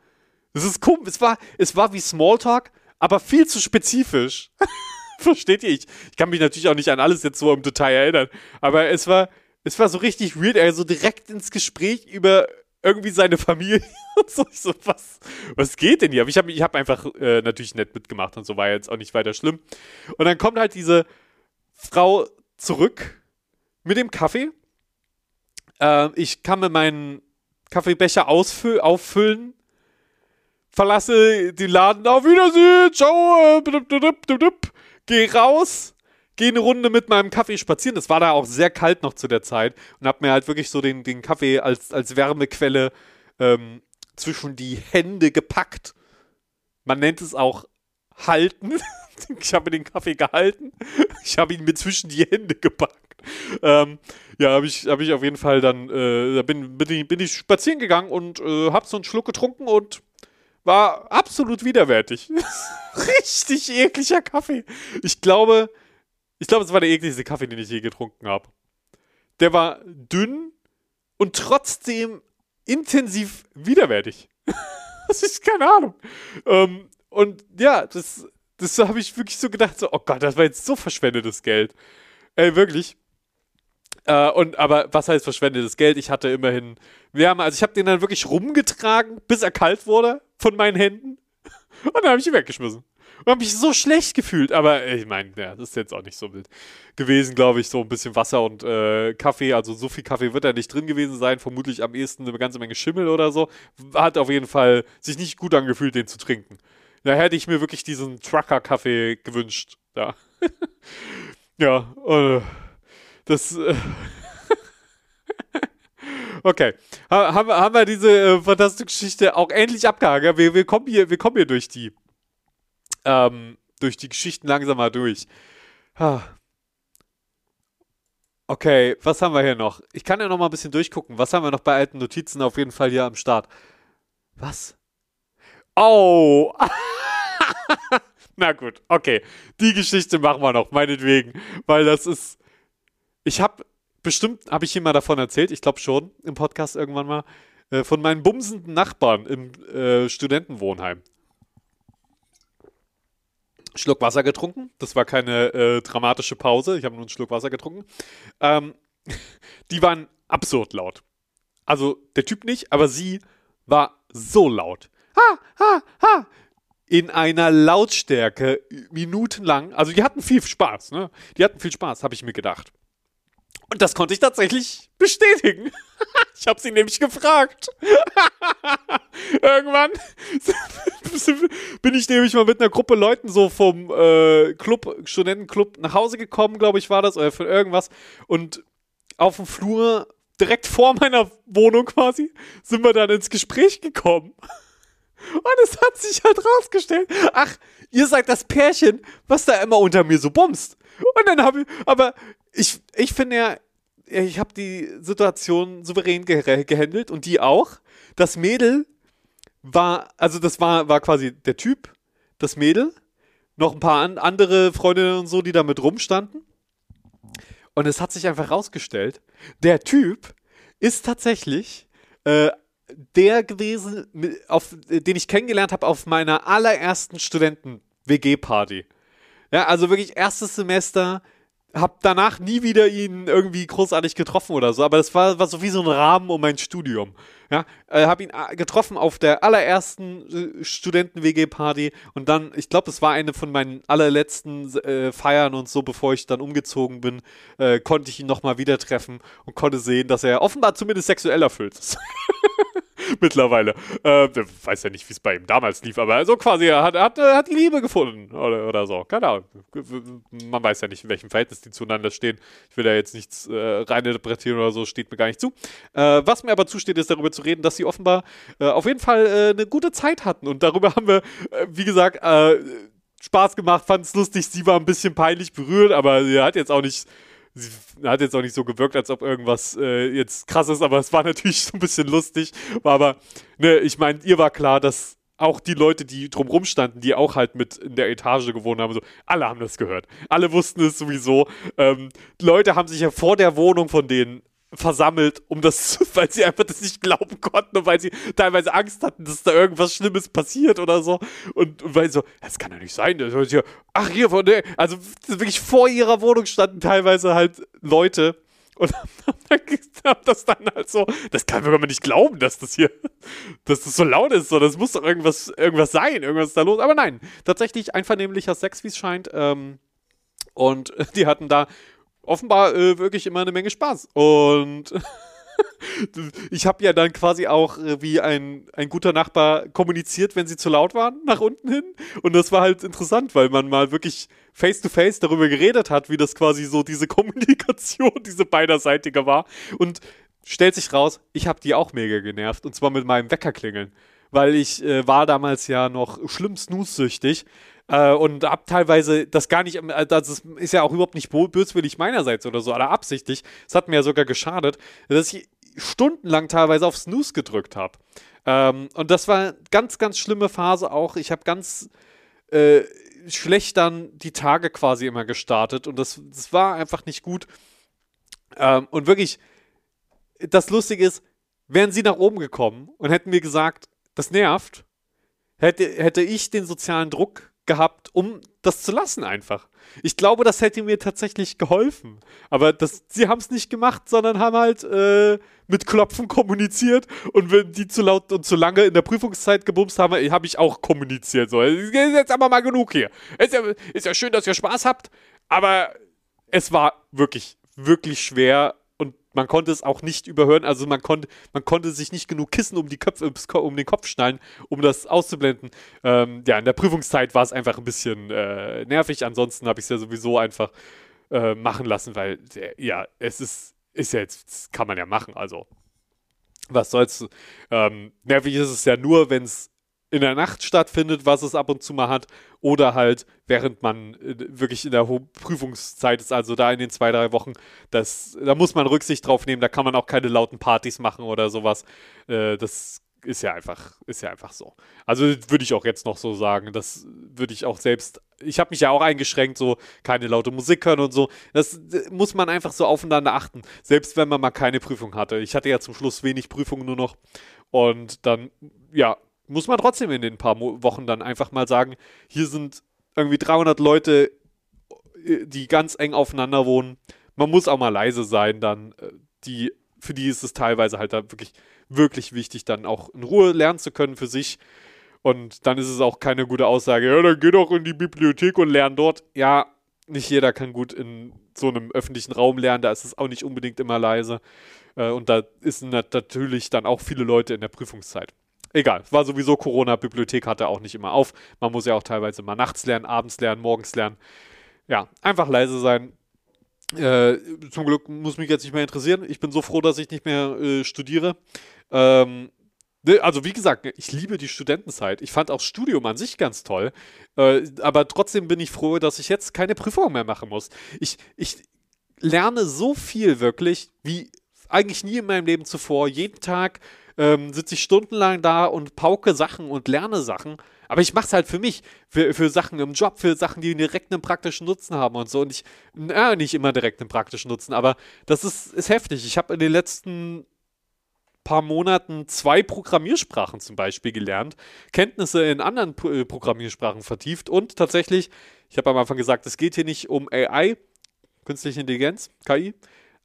Es ist komisch, es war, es war wie Smalltalk, aber viel zu spezifisch. Versteht ihr? Ich, ich kann mich natürlich auch nicht an alles jetzt so im Detail erinnern. Aber es war, es war so richtig weird, er so direkt ins Gespräch über irgendwie seine Familie und so. Ich so, was, was geht denn hier? Aber ich habe ich hab einfach äh, natürlich nett mitgemacht und so war jetzt auch nicht weiter schlimm. Und dann kommt halt diese Frau zurück mit dem Kaffee. Äh, ich kann mir meinen Kaffeebecher auffüllen, verlasse den Laden, auf Wiedersehen, ciao, äh, geh raus, geh eine Runde mit meinem Kaffee spazieren. Es war da auch sehr kalt noch zu der Zeit und hab mir halt wirklich so den, den Kaffee als, als Wärmequelle ähm, zwischen die Hände gepackt. Man nennt es auch halten. ich habe den Kaffee gehalten. Ich habe ihn mir zwischen die Hände gepackt. Ähm, ja, habe ich, hab ich auf jeden Fall dann, äh, bin, bin, ich, bin ich spazieren gegangen und äh, habe so einen Schluck getrunken und war absolut widerwärtig. Richtig ekliger Kaffee. Ich glaube, ich glaube, es war der ekligste Kaffee, den ich je getrunken habe. Der war dünn und trotzdem intensiv widerwärtig. das ist keine Ahnung. Ähm, und ja, das, das habe ich wirklich so gedacht, so, oh Gott, das war jetzt so verschwendetes Geld. Ey, wirklich. Äh, und aber was heißt verschwendetes Geld? Ich hatte immerhin, haben, also ich habe den dann wirklich rumgetragen, bis er kalt wurde von meinen Händen. Und dann habe ich ihn weggeschmissen. Und habe mich so schlecht gefühlt. Aber ich meine, ja, das ist jetzt auch nicht so wild gewesen, glaube ich. So ein bisschen Wasser und äh, Kaffee. Also so viel Kaffee wird da nicht drin gewesen sein. Vermutlich am ehesten eine ganze Menge Schimmel oder so. Hat auf jeden Fall sich nicht gut angefühlt, den zu trinken. Da hätte ich mir wirklich diesen Trucker-Kaffee gewünscht. Ja. ja, äh, das. Äh Okay. Haben, haben wir diese äh, fantastische Geschichte auch endlich abgehakt? Wir, wir, kommen hier, wir kommen hier durch die, ähm, durch die Geschichten langsam mal durch. Okay, was haben wir hier noch? Ich kann ja noch mal ein bisschen durchgucken. Was haben wir noch bei alten Notizen auf jeden Fall hier am Start? Was? Oh! Na gut, okay. Die Geschichte machen wir noch, meinetwegen. Weil das ist. Ich habe bestimmt, habe ich hier mal davon erzählt, ich glaube schon, im Podcast irgendwann mal, äh, von meinen bumsenden Nachbarn im äh, Studentenwohnheim. Schluck Wasser getrunken. Das war keine äh, dramatische Pause. Ich habe nur einen Schluck Wasser getrunken. Ähm, die waren absurd laut. Also der Typ nicht, aber sie war so laut. Ha, ha, ha. In einer Lautstärke minutenlang. Also die hatten viel Spaß, ne? Die hatten viel Spaß, habe ich mir gedacht. Und das konnte ich tatsächlich bestätigen. ich habe sie nämlich gefragt. Irgendwann bin ich nämlich mal mit einer Gruppe Leuten so vom äh, Club, Studentenclub nach Hause gekommen, glaube ich, war das, oder für irgendwas. Und auf dem Flur, direkt vor meiner Wohnung quasi, sind wir dann ins Gespräch gekommen. Und es hat sich halt rausgestellt, ach, ihr seid das Pärchen, was da immer unter mir so bumst. Und dann habe ich, aber ich, ich finde ja, ich habe die Situation souverän ge gehandelt und die auch. Das Mädel war, also das war, war quasi der Typ, das Mädel, noch ein paar an, andere Freundinnen und so, die da mit rumstanden. Und es hat sich einfach rausgestellt, der Typ ist tatsächlich äh, der gewesen, auf, den ich kennengelernt habe auf meiner allerersten Studenten-WG-Party. Ja, also wirklich erstes Semester, hab danach nie wieder ihn irgendwie großartig getroffen oder so, aber das war, war so wie so ein Rahmen um mein Studium. Ja, äh, hab ihn äh, getroffen auf der allerersten äh, Studenten-WG-Party und dann, ich glaube, es war eine von meinen allerletzten äh, Feiern und so, bevor ich dann umgezogen bin, äh, konnte ich ihn nochmal wieder treffen und konnte sehen, dass er offenbar zumindest sexuell erfüllt ist. mittlerweile. Äh, weiß ja nicht, wie es bei ihm damals lief, aber so quasi, er hat, hat, hat die Liebe gefunden oder, oder so. Keine Ahnung. Man weiß ja nicht, in welchem Verhältnis die zueinander stehen. Ich will da jetzt nichts äh, reininterpretieren oder so, steht mir gar nicht zu. Äh, was mir aber zusteht, ist darüber zu reden, dass sie offenbar äh, auf jeden Fall äh, eine gute Zeit hatten. Und darüber haben wir, äh, wie gesagt, Spaß gemacht, fand es lustig. Sie war ein bisschen peinlich berührt, aber sie hat jetzt auch nicht sie hat jetzt auch nicht so gewirkt, als ob irgendwas äh, jetzt krass ist, aber es war natürlich so ein bisschen lustig. Aber, ne, ich meine, ihr war klar, dass auch die Leute, die drumrum standen, die auch halt mit in der Etage gewohnt haben, so, alle haben das gehört. Alle wussten es sowieso. Ähm, Leute haben sich ja vor der Wohnung von denen versammelt, um das, weil sie einfach das nicht glauben konnten und weil sie teilweise Angst hatten, dass da irgendwas Schlimmes passiert oder so. Und, und weil so, das kann doch nicht sein. Hier, ach, hier von der, also wirklich vor ihrer Wohnung standen teilweise halt Leute und haben das dann halt so, das kann man nicht glauben, dass das hier, dass das so laut ist. So, das muss doch irgendwas, irgendwas sein, irgendwas ist da los. Aber nein, tatsächlich einvernehmlicher Sex, wie es scheint. Ähm, und die hatten da offenbar äh, wirklich immer eine Menge Spaß. Und ich habe ja dann quasi auch äh, wie ein, ein guter Nachbar kommuniziert, wenn sie zu laut waren, nach unten hin. Und das war halt interessant, weil man mal wirklich face-to-face -face darüber geredet hat, wie das quasi so diese Kommunikation, diese beiderseitige war. Und stellt sich raus, ich habe die auch mega genervt. Und zwar mit meinem Weckerklingeln. Weil ich äh, war damals ja noch schlimm snooze-süchtig äh, und hab teilweise das gar nicht, äh, das ist ja auch überhaupt nicht böswillig meinerseits oder so, oder absichtlich. Es hat mir ja sogar geschadet, dass ich stundenlang teilweise auf Snooze gedrückt habe. Ähm, und das war ganz, ganz schlimme Phase auch. Ich habe ganz äh, schlecht dann die Tage quasi immer gestartet und das, das war einfach nicht gut. Ähm, und wirklich, das Lustige ist, wären sie nach oben gekommen und hätten mir gesagt, das nervt, hätte, hätte ich den sozialen Druck gehabt, um das zu lassen einfach. Ich glaube, das hätte mir tatsächlich geholfen. Aber das, sie haben es nicht gemacht, sondern haben halt äh, mit Klopfen kommuniziert. Und wenn die zu laut und zu lange in der Prüfungszeit gebumst haben, habe ich auch kommuniziert. So, ist jetzt aber mal genug hier. Ist ja, ist ja schön, dass ihr Spaß habt, aber es war wirklich, wirklich schwer man konnte es auch nicht überhören, also man konnte, man konnte sich nicht genug Kissen um, die Köpfe, um den Kopf schnallen, um das auszublenden. Ähm, ja, in der Prüfungszeit war es einfach ein bisschen äh, nervig, ansonsten habe ich es ja sowieso einfach äh, machen lassen, weil, äh, ja, es ist, ist ja jetzt, kann man ja machen, also was soll's. Ähm, nervig ist es ja nur, wenn es in der Nacht stattfindet, was es ab und zu mal hat, oder halt während man äh, wirklich in der Prüfungszeit ist, also da in den zwei, drei Wochen, das, da muss man Rücksicht drauf nehmen, da kann man auch keine lauten Partys machen oder sowas. Äh, das ist ja einfach, ist ja einfach so. Also würde ich auch jetzt noch so sagen. Das würde ich auch selbst. Ich habe mich ja auch eingeschränkt, so keine laute Musik hören und so. Das muss man einfach so aufeinander achten. Selbst wenn man mal keine Prüfung hatte. Ich hatte ja zum Schluss wenig Prüfungen nur noch. Und dann, ja, muss man trotzdem in den paar Wochen dann einfach mal sagen, hier sind irgendwie 300 Leute, äh, die ganz eng aufeinander wohnen. Man muss auch mal leise sein, dann äh, die, für die ist es teilweise halt da wirklich, wirklich wichtig, dann auch in Ruhe lernen zu können für sich. Und dann ist es auch keine gute Aussage, ja, dann geh doch in die Bibliothek und lern dort. Ja, nicht jeder kann gut in so einem öffentlichen Raum lernen, da ist es auch nicht unbedingt immer leise. Äh, und da ist natürlich dann auch viele Leute in der Prüfungszeit. Egal, war sowieso Corona, Bibliothek hatte auch nicht immer auf. Man muss ja auch teilweise mal nachts lernen, abends lernen, morgens lernen. Ja, einfach leise sein. Äh, zum Glück muss mich jetzt nicht mehr interessieren. Ich bin so froh, dass ich nicht mehr äh, studiere. Ähm, ne, also wie gesagt, ich liebe die Studentenzeit. Ich fand auch Studium an sich ganz toll. Äh, aber trotzdem bin ich froh, dass ich jetzt keine Prüfung mehr machen muss. Ich, ich lerne so viel wirklich, wie eigentlich nie in meinem Leben zuvor. Jeden Tag ähm, sitze ich stundenlang da und pauke Sachen und lerne Sachen. Aber ich mache es halt für mich, für, für Sachen im Job, für Sachen, die direkt einen praktischen Nutzen haben und so. Und ich, na, nicht immer direkt einen praktischen Nutzen, aber das ist, ist heftig. Ich habe in den letzten paar Monaten zwei Programmiersprachen zum Beispiel gelernt, Kenntnisse in anderen Pro äh, Programmiersprachen vertieft und tatsächlich, ich habe am Anfang gesagt, es geht hier nicht um AI, künstliche Intelligenz, KI,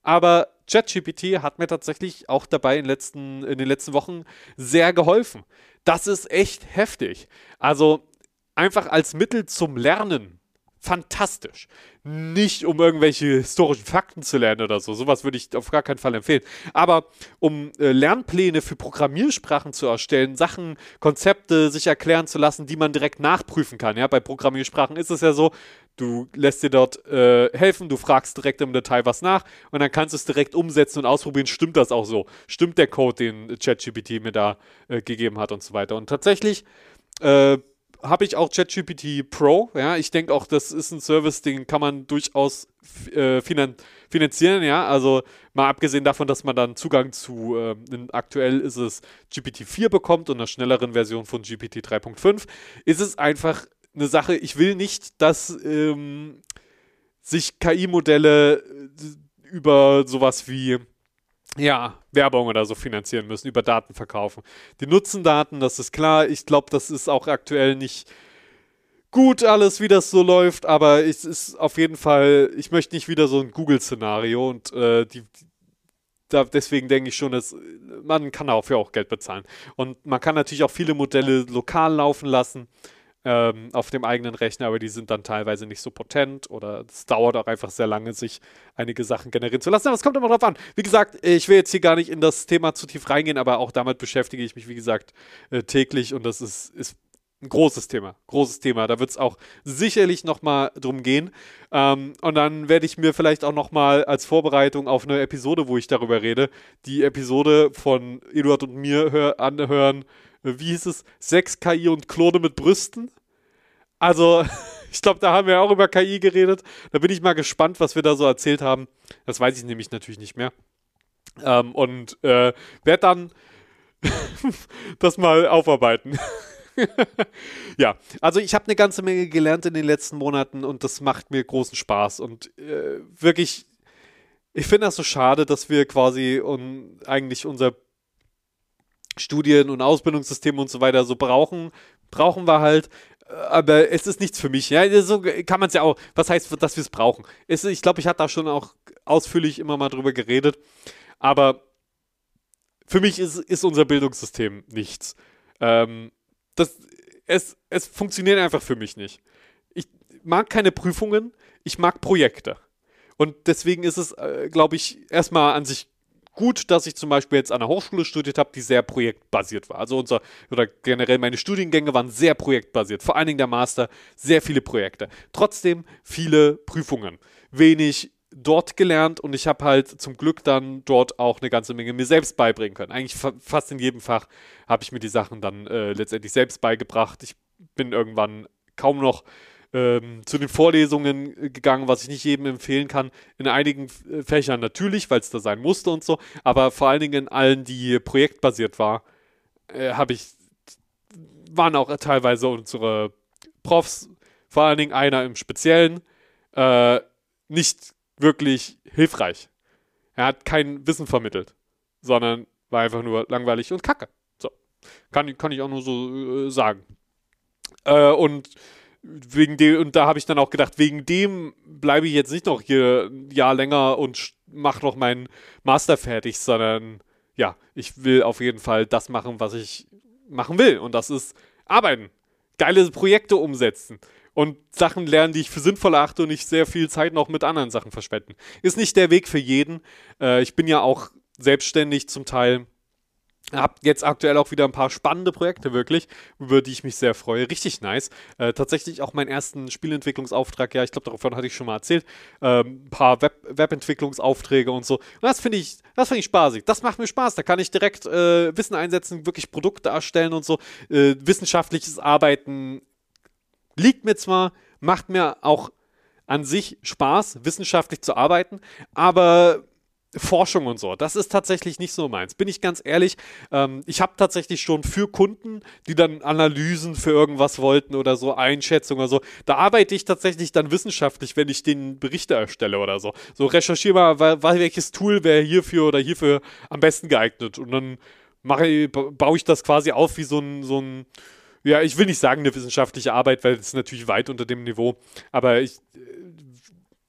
aber ChatGPT hat mir tatsächlich auch dabei in, letzten, in den letzten Wochen sehr geholfen. Das ist echt heftig. Also einfach als Mittel zum Lernen fantastisch. Nicht um irgendwelche historischen Fakten zu lernen oder so. Sowas würde ich auf gar keinen Fall empfehlen. Aber um äh, Lernpläne für Programmiersprachen zu erstellen, Sachen, Konzepte sich erklären zu lassen, die man direkt nachprüfen kann. Ja, bei Programmiersprachen ist es ja so, du lässt dir dort äh, helfen, du fragst direkt im Detail was nach und dann kannst du es direkt umsetzen und ausprobieren, stimmt das auch so? Stimmt der Code, den ChatGPT mir da äh, gegeben hat und so weiter. Und tatsächlich äh, habe ich auch ChatGPT Pro. Ja, ich denke auch, das ist ein Service, den kann man durchaus äh, finan finanzieren. Ja, also mal abgesehen davon, dass man dann Zugang zu, äh, aktuell ist es GPT-4 bekommt und einer schnelleren Version von GPT 3.5, ist es einfach eine Sache. Ich will nicht, dass ähm, sich KI-Modelle äh, über sowas wie ja, Werbung oder so finanzieren müssen, über Daten verkaufen. Die nutzen Daten, das ist klar. Ich glaube, das ist auch aktuell nicht gut alles, wie das so läuft, aber es ist auf jeden Fall, ich möchte nicht wieder so ein Google-Szenario und äh, die, da, deswegen denke ich schon, dass man kann dafür auch Geld bezahlen. Und man kann natürlich auch viele Modelle lokal laufen lassen ähm, auf dem eigenen Rechner, aber die sind dann teilweise nicht so potent oder es dauert auch einfach sehr lange, sich einige Sachen generieren zu lassen. Aber es kommt immer drauf an. Wie gesagt, ich will jetzt hier gar nicht in das Thema zu tief reingehen, aber auch damit beschäftige ich mich, wie gesagt, äh, täglich und das ist, ist ein großes Thema, großes Thema. Da wird es auch sicherlich nochmal drum gehen. Ähm, und dann werde ich mir vielleicht auch nochmal als Vorbereitung auf eine Episode, wo ich darüber rede, die Episode von Eduard und mir hör, anhören, wie hieß es, 6 KI und Klone mit Brüsten. Also, ich glaube, da haben wir auch über KI geredet. Da bin ich mal gespannt, was wir da so erzählt haben. Das weiß ich nämlich natürlich nicht mehr. Ähm, und äh, werde dann das mal aufarbeiten. ja, also ich habe eine ganze Menge gelernt in den letzten Monaten und das macht mir großen Spaß. Und äh, wirklich, ich finde das so schade, dass wir quasi un, eigentlich unser Studien- und Ausbildungssystem und so weiter so brauchen, brauchen wir halt. Aber es ist nichts für mich. Ja, so kann man es ja auch. Was heißt, dass wir es brauchen? Ich glaube, ich hatte da schon auch ausführlich immer mal drüber geredet. Aber für mich ist, ist unser Bildungssystem nichts. Ähm, das, es, es funktioniert einfach für mich nicht. Ich mag keine Prüfungen, ich mag Projekte. Und deswegen ist es, äh, glaube ich, erstmal an sich gut, dass ich zum Beispiel jetzt an der Hochschule studiert habe, die sehr projektbasiert war. Also unser, oder generell meine Studiengänge waren sehr projektbasiert. Vor allen Dingen der Master, sehr viele Projekte. Trotzdem viele Prüfungen. Wenig dort gelernt und ich habe halt zum Glück dann dort auch eine ganze Menge mir selbst beibringen können. Eigentlich fa fast in jedem Fach habe ich mir die Sachen dann äh, letztendlich selbst beigebracht. Ich bin irgendwann kaum noch ähm, zu den Vorlesungen äh, gegangen, was ich nicht jedem empfehlen kann. In einigen äh, Fächern natürlich, weil es da sein musste und so, aber vor allen Dingen in allen, die projektbasiert war, äh, habe ich, waren auch teilweise unsere Profs, vor allen Dingen einer im Speziellen, äh, nicht wirklich hilfreich. Er hat kein Wissen vermittelt, sondern war einfach nur langweilig und kacke. So. Kann, kann ich auch nur so äh, sagen. Äh, und wegen dem, und da habe ich dann auch gedacht, wegen dem bleibe ich jetzt nicht noch hier ein Jahr länger und mache noch meinen Master fertig, sondern ja, ich will auf jeden Fall das machen, was ich machen will. Und das ist arbeiten. Geile Projekte umsetzen und Sachen lernen, die ich für sinnvoll achte und nicht sehr viel Zeit noch mit anderen Sachen verschwenden. Ist nicht der Weg für jeden. Äh, ich bin ja auch selbstständig zum Teil. Hab jetzt aktuell auch wieder ein paar spannende Projekte wirklich, über die ich mich sehr freue. Richtig nice. Äh, tatsächlich auch meinen ersten Spielentwicklungsauftrag, ja, ich glaube, davon hatte ich schon mal erzählt. Ähm, ein paar Web Webentwicklungsaufträge und so. Und das finde ich, das finde ich spaßig. Das macht mir Spaß. Da kann ich direkt äh, Wissen einsetzen, wirklich Produkte erstellen und so. Äh, wissenschaftliches Arbeiten Liegt mir zwar, macht mir auch an sich Spaß, wissenschaftlich zu arbeiten, aber Forschung und so, das ist tatsächlich nicht so meins. Bin ich ganz ehrlich, ähm, ich habe tatsächlich schon für Kunden, die dann Analysen für irgendwas wollten oder so, Einschätzungen oder so, da arbeite ich tatsächlich dann wissenschaftlich, wenn ich den Berichte erstelle oder so. So recherchiere mal, welches Tool wäre hierfür oder hierfür am besten geeignet und dann mache, baue ich das quasi auf wie so ein, so ein ja, ich will nicht sagen eine wissenschaftliche Arbeit, weil es natürlich weit unter dem Niveau, aber ich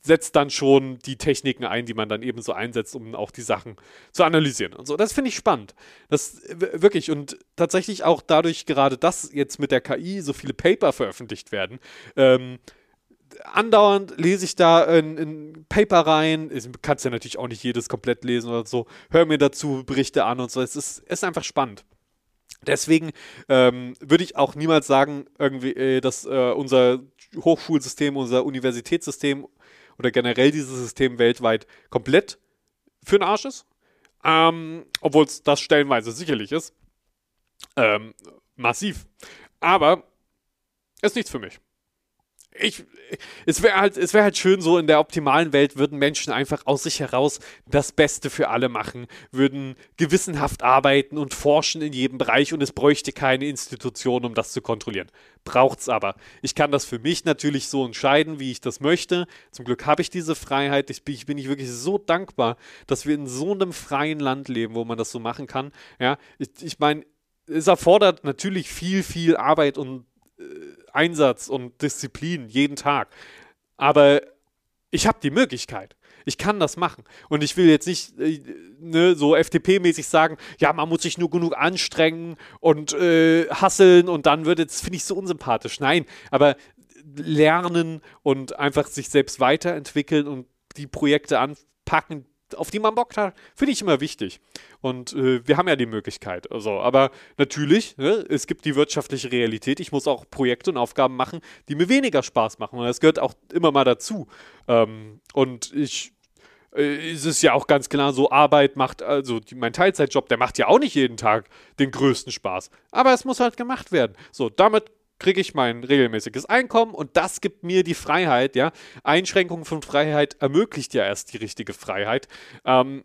setze dann schon die Techniken ein, die man dann eben so einsetzt, um auch die Sachen zu analysieren und so. Das finde ich spannend. Das wirklich und tatsächlich auch dadurch gerade, dass jetzt mit der KI so viele Paper veröffentlicht werden, ähm, andauernd lese ich da in, in Paper rein. Ich kann ja natürlich auch nicht jedes komplett lesen oder so. Hör mir dazu Berichte an und so. Es ist, es ist einfach spannend. Deswegen ähm, würde ich auch niemals sagen, irgendwie, äh, dass äh, unser Hochschulsystem, unser Universitätssystem oder generell dieses System weltweit komplett für den Arsch ist. Ähm, Obwohl es das stellenweise sicherlich ist. Ähm, massiv. Aber ist nichts für mich ich, es wäre halt, es halt schön, so in der optimalen Welt würden Menschen einfach aus sich heraus das Beste für alle machen, würden gewissenhaft arbeiten und forschen in jedem Bereich und es bräuchte keine Institution, um das zu kontrollieren. Braucht's aber. Ich kann das für mich natürlich so entscheiden, wie ich das möchte. Zum Glück habe ich diese Freiheit. Ich bin, ich bin ich wirklich so dankbar, dass wir in so einem freien Land leben, wo man das so machen kann. Ja, ich, ich meine, es erfordert natürlich viel, viel Arbeit und Einsatz und Disziplin jeden Tag. Aber ich habe die Möglichkeit. Ich kann das machen. Und ich will jetzt nicht äh, ne, so FDP-mäßig sagen, ja, man muss sich nur genug anstrengen und äh, hasseln und dann wird es, finde ich, so unsympathisch. Nein, aber lernen und einfach sich selbst weiterentwickeln und die Projekte anpacken, auf die man Bock hat, finde ich immer wichtig. Und äh, wir haben ja die Möglichkeit. Also, aber natürlich, ne, es gibt die wirtschaftliche Realität. Ich muss auch Projekte und Aufgaben machen, die mir weniger Spaß machen. Und das gehört auch immer mal dazu. Ähm, und ich äh, ist ja auch ganz klar so, Arbeit macht, also die, mein Teilzeitjob, der macht ja auch nicht jeden Tag den größten Spaß. Aber es muss halt gemacht werden. So, damit kriege ich mein regelmäßiges Einkommen und das gibt mir die Freiheit, ja. Einschränkung von Freiheit ermöglicht ja erst die richtige Freiheit, ähm,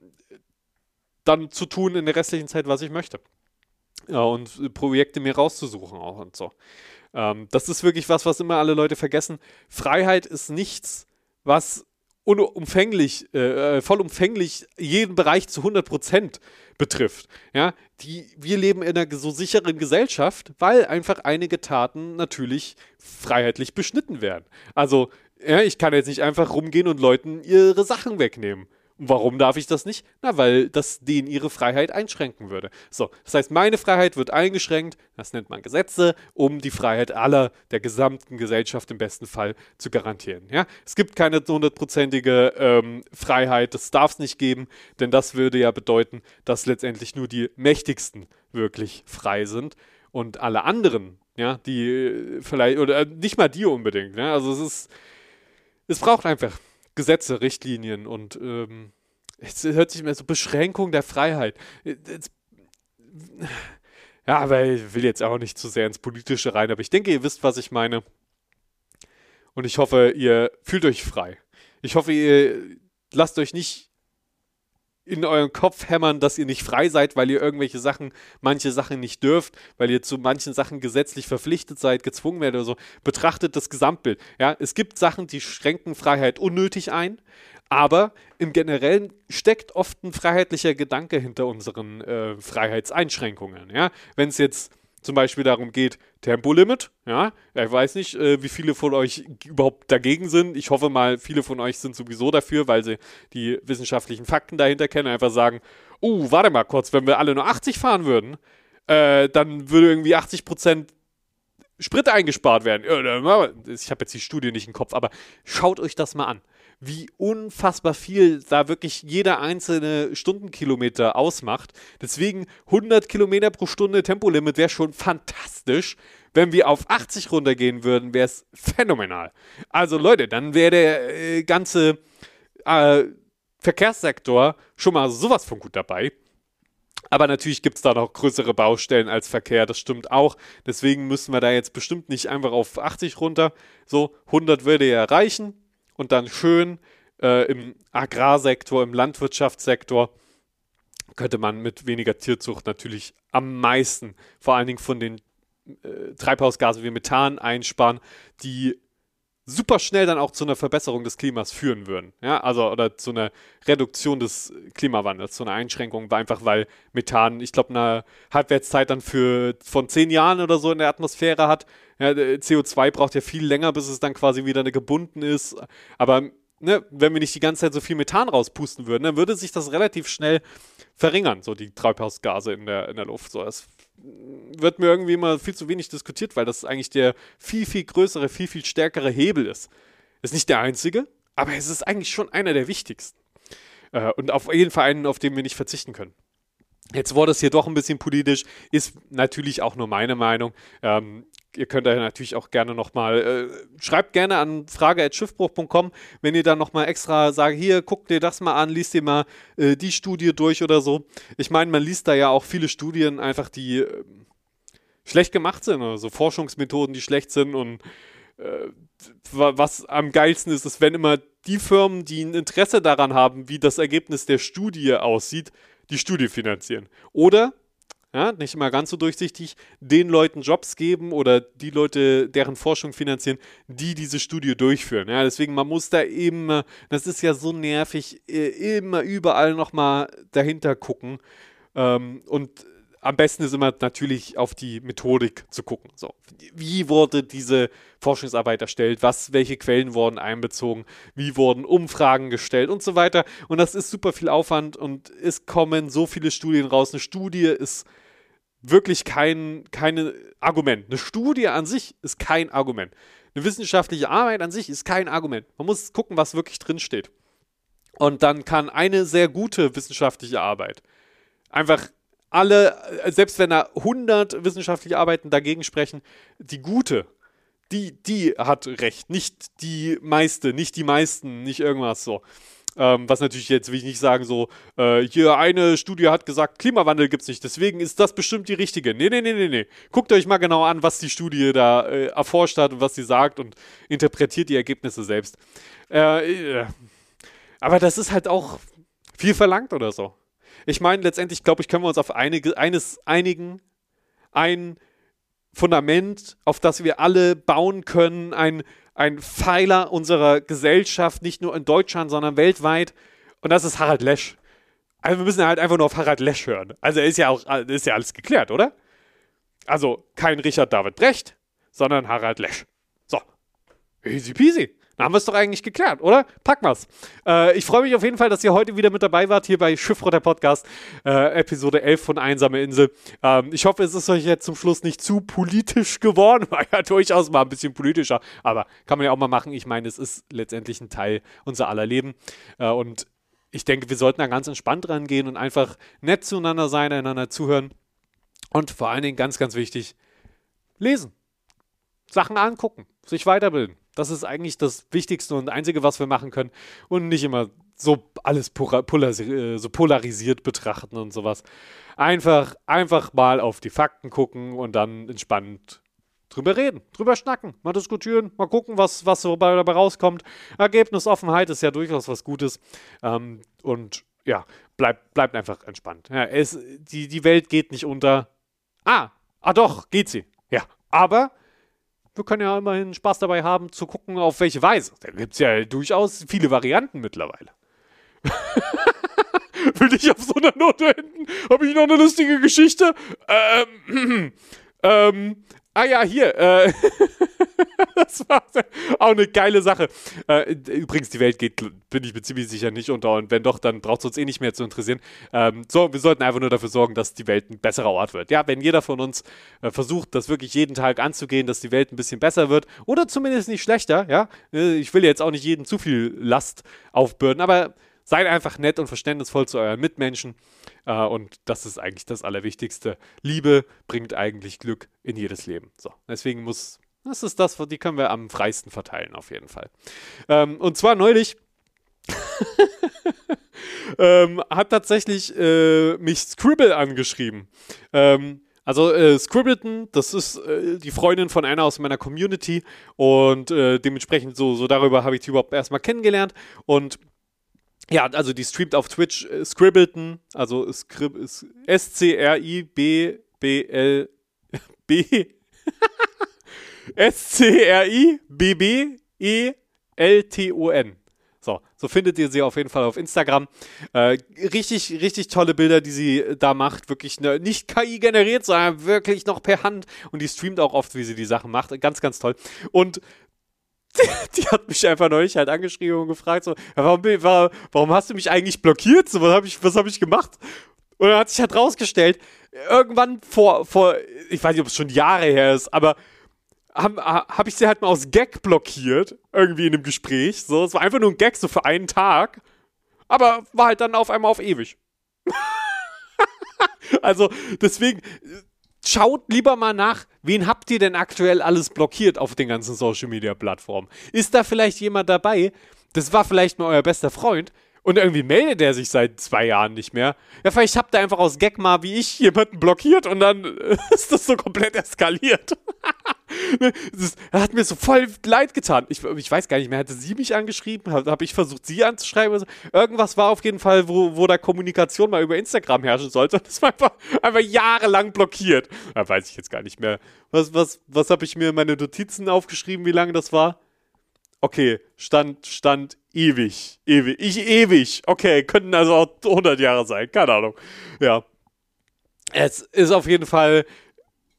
dann zu tun in der restlichen Zeit, was ich möchte. Ja, und Projekte mir rauszusuchen auch und so. Ähm, das ist wirklich was, was immer alle Leute vergessen. Freiheit ist nichts, was unumfänglich, äh, äh vollumfänglich jeden Bereich zu 100 Prozent betrifft. Ja, die, wir leben in einer so sicheren Gesellschaft, weil einfach einige Taten natürlich freiheitlich beschnitten werden. Also, ja, ich kann jetzt nicht einfach rumgehen und Leuten ihre Sachen wegnehmen. Warum darf ich das nicht? Na, weil das denen ihre Freiheit einschränken würde. So, das heißt, meine Freiheit wird eingeschränkt, das nennt man Gesetze, um die Freiheit aller, der gesamten Gesellschaft im besten Fall zu garantieren. Ja? Es gibt keine hundertprozentige ähm, Freiheit, das darf es nicht geben, denn das würde ja bedeuten, dass letztendlich nur die Mächtigsten wirklich frei sind und alle anderen, ja, die äh, vielleicht, oder äh, nicht mal die unbedingt, ja? also es ist, es braucht einfach Gesetze, Richtlinien und ähm, es hört sich mehr so Beschränkung der Freiheit. Jetzt, ja, aber ich will jetzt auch nicht zu sehr ins Politische rein, aber ich denke, ihr wisst, was ich meine. Und ich hoffe, ihr fühlt euch frei. Ich hoffe, ihr lasst euch nicht in euren Kopf hämmern, dass ihr nicht frei seid, weil ihr irgendwelche Sachen, manche Sachen nicht dürft, weil ihr zu manchen Sachen gesetzlich verpflichtet seid, gezwungen werdet oder so. Betrachtet das Gesamtbild. Ja, es gibt Sachen, die schränken Freiheit unnötig ein, aber im Generellen steckt oft ein freiheitlicher Gedanke hinter unseren äh, Freiheitseinschränkungen. Ja, wenn es jetzt zum Beispiel darum geht, Tempolimit, ja, ich weiß nicht, äh, wie viele von euch überhaupt dagegen sind. Ich hoffe mal, viele von euch sind sowieso dafür, weil sie die wissenschaftlichen Fakten dahinter kennen, einfach sagen, oh, warte mal kurz, wenn wir alle nur 80 fahren würden, äh, dann würde irgendwie 80 Prozent Sprit eingespart werden. Ich habe jetzt die Studie nicht im Kopf, aber schaut euch das mal an wie unfassbar viel da wirklich jeder einzelne Stundenkilometer ausmacht. Deswegen 100 Kilometer pro Stunde Tempolimit wäre schon fantastisch. Wenn wir auf 80 runtergehen würden, wäre es phänomenal. Also Leute, dann wäre der äh, ganze äh, Verkehrssektor schon mal sowas von gut dabei. Aber natürlich gibt es da noch größere Baustellen als Verkehr, das stimmt auch. Deswegen müssen wir da jetzt bestimmt nicht einfach auf 80 runter. So, 100 würde ja reichen und dann schön äh, im Agrarsektor, im Landwirtschaftssektor könnte man mit weniger Tierzucht natürlich am meisten, vor allen Dingen von den äh, Treibhausgasen wie Methan einsparen, die super schnell dann auch zu einer Verbesserung des Klimas führen würden. Ja, also oder zu einer Reduktion des Klimawandels, zu einer Einschränkung, einfach weil Methan, ich glaube, eine Halbwertszeit dann für von zehn Jahren oder so in der Atmosphäre hat. Ja, CO2 braucht ja viel länger, bis es dann quasi wieder gebunden ist. Aber ne, wenn wir nicht die ganze Zeit so viel Methan rauspusten würden, dann würde sich das relativ schnell verringern, so die Treibhausgase in der, in der Luft. So, das wird mir irgendwie immer viel zu wenig diskutiert, weil das eigentlich der viel, viel größere, viel, viel stärkere Hebel ist. Ist nicht der einzige, aber es ist eigentlich schon einer der wichtigsten. Äh, und auf jeden Fall einen, auf den wir nicht verzichten können. Jetzt wurde es hier doch ein bisschen politisch, ist natürlich auch nur meine Meinung. Ähm, ihr könnt da natürlich auch gerne nochmal, äh, schreibt gerne an frage.schiffbruch.com, wenn ihr dann nochmal extra sagt, hier, guck dir das mal an, liest dir mal äh, die Studie durch oder so. Ich meine, man liest da ja auch viele Studien einfach, die äh, schlecht gemacht sind, also Forschungsmethoden, die schlecht sind und äh, was am geilsten ist, ist, wenn immer die Firmen, die ein Interesse daran haben, wie das Ergebnis der Studie aussieht, die Studie finanzieren. Oder ja, nicht immer ganz so durchsichtig, den Leuten Jobs geben oder die Leute, deren Forschung finanzieren, die diese Studie durchführen. Ja, deswegen, man muss da eben, das ist ja so nervig, immer überall nochmal dahinter gucken. Ähm, und am besten ist immer natürlich auf die Methodik zu gucken. So, wie wurde diese Forschungsarbeit erstellt? Was, welche Quellen wurden einbezogen? Wie wurden Umfragen gestellt und so weiter? Und das ist super viel Aufwand und es kommen so viele Studien raus. Eine Studie ist wirklich kein keine Argument. Eine Studie an sich ist kein Argument. Eine wissenschaftliche Arbeit an sich ist kein Argument. Man muss gucken, was wirklich drinsteht. Und dann kann eine sehr gute wissenschaftliche Arbeit einfach alle, selbst wenn da 100 wissenschaftliche Arbeiten dagegen sprechen, die gute, die, die hat recht. Nicht die meiste, nicht die meisten, nicht irgendwas so. Ähm, was natürlich jetzt will ich nicht sagen, so, äh, hier eine Studie hat gesagt, Klimawandel gibt es nicht, deswegen ist das bestimmt die richtige. Nee, nee, nee, nee, nee. Guckt euch mal genau an, was die Studie da äh, erforscht hat und was sie sagt und interpretiert die Ergebnisse selbst. Äh, äh aber das ist halt auch viel verlangt oder so. Ich meine, letztendlich, glaube ich, können wir uns auf einige, eines einigen, ein Fundament, auf das wir alle bauen können, ein ein Pfeiler unserer Gesellschaft, nicht nur in Deutschland, sondern weltweit. Und das ist Harald Lesch. Also wir müssen halt einfach nur auf Harald Lesch hören. Also ist ja auch ist ja alles geklärt, oder? Also kein Richard David Brecht, sondern Harald Lesch. So. Easy peasy. Dann haben wir es doch eigentlich geklärt, oder? Packen wir's. Äh, ich freue mich auf jeden Fall, dass ihr heute wieder mit dabei wart hier bei Schiffrotter Podcast, äh, Episode 11 von Einsame Insel. Ähm, ich hoffe, es ist euch jetzt zum Schluss nicht zu politisch geworden. War ja durchaus mal ein bisschen politischer, aber kann man ja auch mal machen. Ich meine, es ist letztendlich ein Teil unser aller Leben. Äh, und ich denke, wir sollten da ganz entspannt rangehen und einfach nett zueinander sein, einander zuhören. Und vor allen Dingen ganz, ganz wichtig, lesen. Sachen angucken, sich weiterbilden. Das ist eigentlich das Wichtigste und Einzige, was wir machen können. Und nicht immer so alles äh, so polarisiert betrachten und sowas. Einfach, einfach mal auf die Fakten gucken und dann entspannt drüber reden, drüber schnacken, mal diskutieren, mal gucken, was, was so dabei rauskommt. Ergebnisoffenheit ist ja durchaus was Gutes. Ähm, und ja, bleibt, bleibt einfach entspannt. Ja, es, die, die Welt geht nicht unter. Ah, ah doch, geht sie. Ja, aber wir können ja immerhin Spaß dabei haben, zu gucken, auf welche Weise. Da gibt es ja durchaus viele Varianten mittlerweile. Will ich auf so einer Note enden? Habe ich noch eine lustige Geschichte? Ähm, ähm, ah ja, hier. Äh, das war auch eine geile Sache. Äh, übrigens, die Welt geht, bin ich mir ziemlich sicher, nicht unter. Und wenn doch, dann braucht es uns eh nicht mehr zu interessieren. Ähm, so, wir sollten einfach nur dafür sorgen, dass die Welt ein besserer Ort wird. Ja, wenn jeder von uns äh, versucht, das wirklich jeden Tag anzugehen, dass die Welt ein bisschen besser wird oder zumindest nicht schlechter, ja. Äh, ich will jetzt auch nicht jedem zu viel Last aufbürden, aber seid einfach nett und verständnisvoll zu euren Mitmenschen. Äh, und das ist eigentlich das Allerwichtigste. Liebe bringt eigentlich Glück in jedes Leben. So, deswegen muss, das ist das, die können wir am freisten verteilen, auf jeden Fall. Ähm, und zwar neulich. ähm, hat tatsächlich äh, mich Scribble angeschrieben. Ähm, also äh, Scribbleton, das ist äh, die Freundin von einer aus meiner Community und äh, dementsprechend so, so darüber habe ich die überhaupt erstmal kennengelernt und ja, also die streamt auf Twitch äh, Scribbleton, also S-C-R-I-B-B-L B S-C-R-I-B-B-E-L-T-O-N. So, so findet ihr sie auf jeden Fall auf Instagram. Äh, richtig, richtig tolle Bilder, die sie da macht. Wirklich ne, nicht KI generiert, sondern wirklich noch per Hand. Und die streamt auch oft, wie sie die Sachen macht. Ganz, ganz toll. Und die hat mich einfach neulich halt angeschrieben und gefragt, so, warum, warum hast du mich eigentlich blockiert? So, was habe ich, hab ich gemacht? Und dann hat sich halt rausgestellt, irgendwann vor, vor, ich weiß nicht, ob es schon Jahre her ist, aber habe hab ich sie halt mal aus Gag blockiert, irgendwie in einem Gespräch. So, es war einfach nur ein Gag, so für einen Tag. Aber war halt dann auf einmal auf ewig. also, deswegen, schaut lieber mal nach, wen habt ihr denn aktuell alles blockiert auf den ganzen Social Media Plattformen? Ist da vielleicht jemand dabei? Das war vielleicht mal euer bester Freund, und irgendwie meldet er sich seit zwei Jahren nicht mehr. Ja, vielleicht habt ihr einfach aus Gag mal wie ich jemanden blockiert und dann ist das so komplett eskaliert. das hat mir so voll leid getan. Ich, ich weiß gar nicht mehr, hatte sie mich angeschrieben? Habe hab ich versucht, sie anzuschreiben? Irgendwas war auf jeden Fall, wo, wo da Kommunikation mal über Instagram herrschen sollte. Und das war einfach, einfach jahrelang blockiert. Da weiß ich jetzt gar nicht mehr. Was, was, was habe ich mir in meine Notizen aufgeschrieben, wie lange das war? Okay, stand, stand ewig, ewig, ich ewig. Okay, könnten also auch 100 Jahre sein, keine Ahnung. Ja. Es ist auf jeden Fall,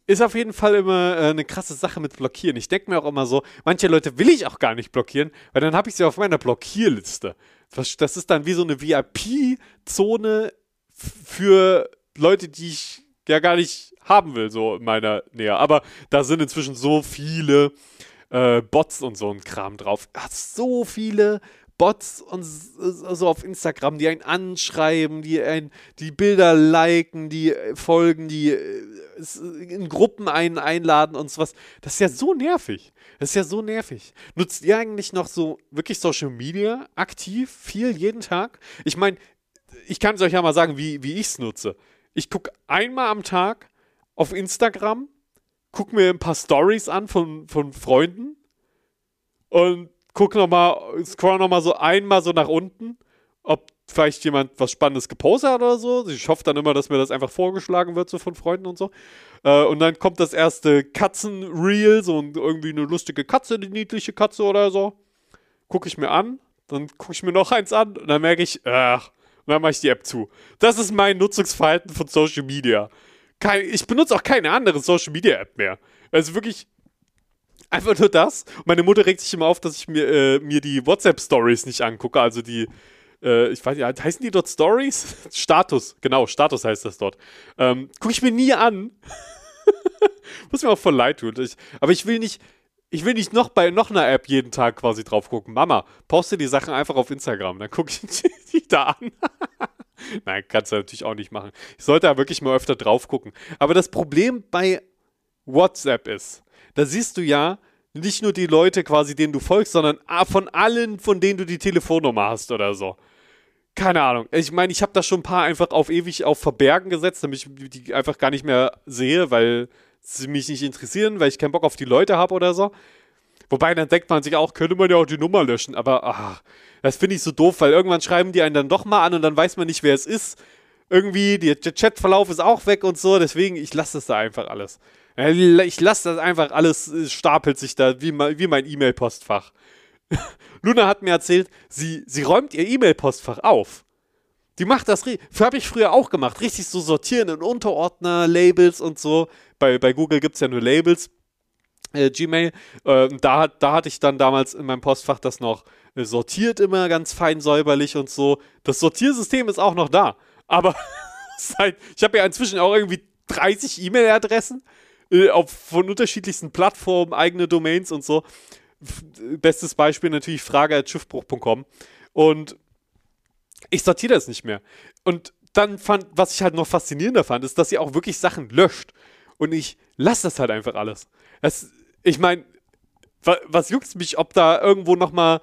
ist auf jeden Fall immer äh, eine krasse Sache mit Blockieren. Ich denke mir auch immer so, manche Leute will ich auch gar nicht blockieren, weil dann habe ich sie auf meiner Blockierliste. Das, das ist dann wie so eine VIP-Zone für Leute, die ich ja gar nicht haben will, so in meiner Nähe. Aber da sind inzwischen so viele äh, Bots und so ein Kram drauf. Hat so viele Bots und so auf Instagram, die einen anschreiben, die einen, die Bilder liken, die äh, folgen, die äh, in Gruppen einen einladen und sowas. Das ist ja so nervig. Das ist ja so nervig. Nutzt ihr eigentlich noch so wirklich Social Media aktiv, viel, jeden Tag? Ich meine, ich kann es euch ja mal sagen, wie, wie ich es nutze. Ich gucke einmal am Tag auf Instagram guck mir ein paar Stories an von, von Freunden und guck nochmal, scroll nochmal so einmal so nach unten, ob vielleicht jemand was Spannendes gepostet hat oder so. Ich hoffe dann immer, dass mir das einfach vorgeschlagen wird, so von Freunden und so. Äh, und dann kommt das erste Katzen-Reel, so irgendwie eine lustige Katze, eine niedliche Katze oder so. Gucke ich mir an, dann gucke ich mir noch eins an und dann merke ich, ach, und dann mache ich die App zu. Das ist mein Nutzungsverhalten von Social Media kein, ich benutze auch keine andere Social Media App mehr. Also wirklich einfach nur das. Meine Mutter regt sich immer auf, dass ich mir, äh, mir die WhatsApp Stories nicht angucke. Also die, äh, ich weiß nicht, heißen die dort Stories? Status, genau, Status heißt das dort. Ähm, gucke ich mir nie an. Muss mir auch voll leid tun. Ich, aber ich will nicht, ich will nicht noch bei noch einer App jeden Tag quasi drauf gucken. Mama, poste die Sachen einfach auf Instagram, dann gucke ich die da an. Nein, kannst du natürlich auch nicht machen. Ich sollte da wirklich mal öfter drauf gucken. Aber das Problem bei WhatsApp ist, da siehst du ja nicht nur die Leute quasi, denen du folgst, sondern von allen, von denen du die Telefonnummer hast oder so. Keine Ahnung. Ich meine, ich habe da schon ein paar einfach auf ewig auf Verbergen gesetzt, damit ich die einfach gar nicht mehr sehe, weil sie mich nicht interessieren, weil ich keinen Bock auf die Leute habe oder so. Wobei, dann denkt man sich auch, könnte man ja auch die Nummer löschen, aber ach, das finde ich so doof, weil irgendwann schreiben die einen dann doch mal an und dann weiß man nicht, wer es ist. Irgendwie, der Chatverlauf ist auch weg und so, deswegen, ich lasse das da einfach alles. Ich lasse das einfach alles, stapelt sich da wie, wie mein E-Mail-Postfach. Luna hat mir erzählt, sie, sie räumt ihr E-Mail-Postfach auf. Die macht das, habe ich früher auch gemacht, richtig so sortieren in Unterordner, Labels und so. Bei, bei Google gibt es ja nur Labels. Äh, Gmail, äh, da, da hatte ich dann damals in meinem Postfach das noch sortiert immer ganz fein säuberlich und so. Das Sortiersystem ist auch noch da. Aber seit, ich habe ja inzwischen auch irgendwie 30 E-Mail-Adressen äh, von unterschiedlichsten Plattformen, eigene Domains und so. Bestes Beispiel natürlich frage.schiffbruch.com. Und ich sortiere das nicht mehr. Und dann fand, was ich halt noch faszinierender fand, ist, dass sie auch wirklich Sachen löscht. Und ich lasse das halt einfach alles. Das, ich meine, wa, was juckt mich, ob da irgendwo nochmal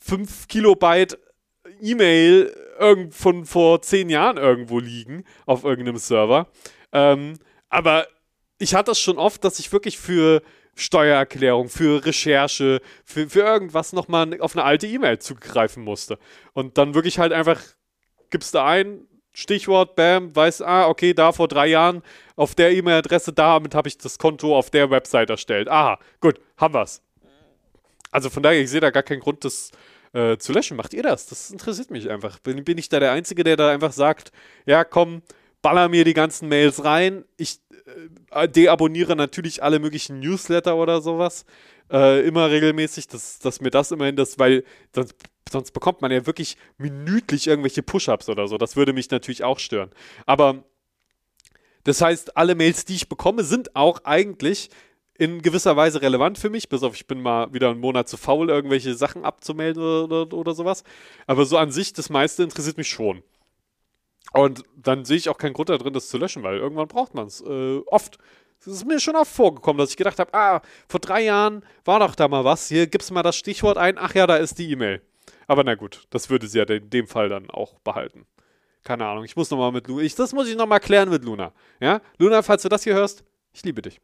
5 Kilobyte E-Mail von vor 10 Jahren irgendwo liegen auf irgendeinem Server. Ähm, aber ich hatte das schon oft, dass ich wirklich für Steuererklärung, für Recherche, für, für irgendwas nochmal auf eine alte E-Mail zugreifen musste. Und dann wirklich halt einfach, gibst du ein, Stichwort, bam, weiß, ah, okay, da vor drei Jahren auf der E-Mail-Adresse, damit habe ich das Konto auf der Website erstellt. Aha, gut, haben wir's. Also von daher, ich sehe da gar keinen Grund, das äh, zu löschen. Macht ihr das? Das interessiert mich einfach. Bin, bin ich da der Einzige, der da einfach sagt, ja, komm, baller mir die ganzen Mails rein. Ich äh, deabonniere natürlich alle möglichen Newsletter oder sowas. Äh, immer regelmäßig, dass, dass mir das immerhin das, weil sonst, sonst bekommt man ja wirklich minütlich irgendwelche Push-Ups oder so. Das würde mich natürlich auch stören. Aber das heißt, alle Mails, die ich bekomme, sind auch eigentlich in gewisser Weise relevant für mich, bis auf ich bin mal wieder einen Monat zu faul, irgendwelche Sachen abzumelden oder, oder, oder sowas. Aber so an sich, das meiste interessiert mich schon. Und dann sehe ich auch keinen Grund da drin, das zu löschen, weil irgendwann braucht man es. Äh, oft. Es ist mir schon oft vorgekommen, dass ich gedacht habe, ah, vor drei Jahren war doch da mal was. Hier gibst du mal das Stichwort ein. Ach ja, da ist die E-Mail. Aber na gut, das würde sie ja in dem Fall dann auch behalten. Keine Ahnung, ich muss nochmal mit Luna. Das muss ich nochmal klären mit Luna. Ja? Luna, falls du das hier hörst, ich liebe dich.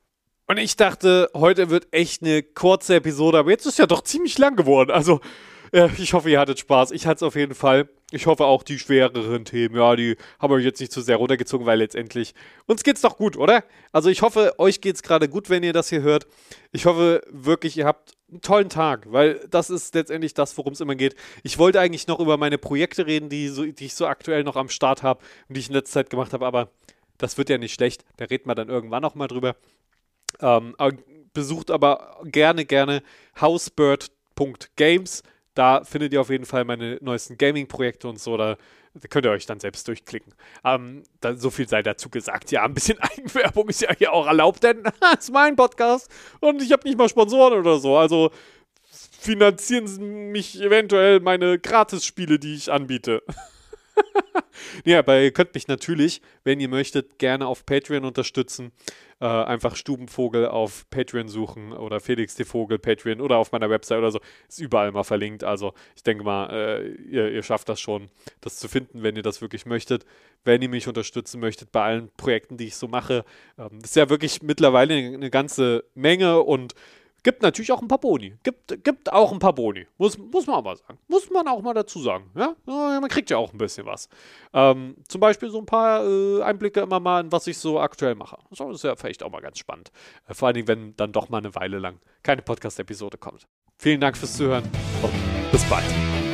Und ich dachte, heute wird echt eine kurze Episode, aber jetzt ist ja doch ziemlich lang geworden. Also, äh, ich hoffe, ihr hattet Spaß. Ich hatte es auf jeden Fall. Ich hoffe auch die schwereren Themen, ja, die haben euch jetzt nicht zu sehr runtergezogen, weil letztendlich uns geht's doch gut, oder? Also ich hoffe, euch geht's gerade gut, wenn ihr das hier hört. Ich hoffe wirklich, ihr habt einen tollen Tag, weil das ist letztendlich das, worum es immer geht. Ich wollte eigentlich noch über meine Projekte reden, die, so, die ich so aktuell noch am Start habe und die ich in letzter Zeit gemacht habe, aber das wird ja nicht schlecht. Da reden wir dann irgendwann nochmal drüber. Ähm, besucht aber gerne, gerne housebird.games da findet ihr auf jeden Fall meine neuesten Gaming-Projekte und so. Da, könnt ihr euch dann selbst durchklicken. Ähm, da, so viel sei dazu gesagt. Ja, ein bisschen Eigenwerbung ist ja hier auch erlaubt, denn das ist mein Podcast und ich habe nicht mal Sponsoren oder so. Also finanzieren mich eventuell meine Gratis-Spiele, die ich anbiete. ja, aber ihr könnt mich natürlich, wenn ihr möchtet, gerne auf Patreon unterstützen. Äh, einfach Stubenvogel auf Patreon suchen oder Felix de Vogel Patreon oder auf meiner Website oder so. Ist überall mal verlinkt. Also ich denke mal, äh, ihr, ihr, schafft das schon, das zu finden, wenn ihr das wirklich möchtet. Wenn ihr mich unterstützen möchtet bei allen Projekten, die ich so mache. Ähm, ist ja wirklich mittlerweile eine ganze Menge und Gibt natürlich auch ein paar Boni. Gibt, gibt auch ein paar Boni. Muss, muss man mal sagen. Muss man auch mal dazu sagen. Ja? Man kriegt ja auch ein bisschen was. Ähm, zum Beispiel so ein paar äh, Einblicke immer mal in was ich so aktuell mache. Das ist ja vielleicht auch mal ganz spannend. Äh, vor allen Dingen, wenn dann doch mal eine Weile lang keine Podcast-Episode kommt. Vielen Dank fürs Zuhören und bis bald.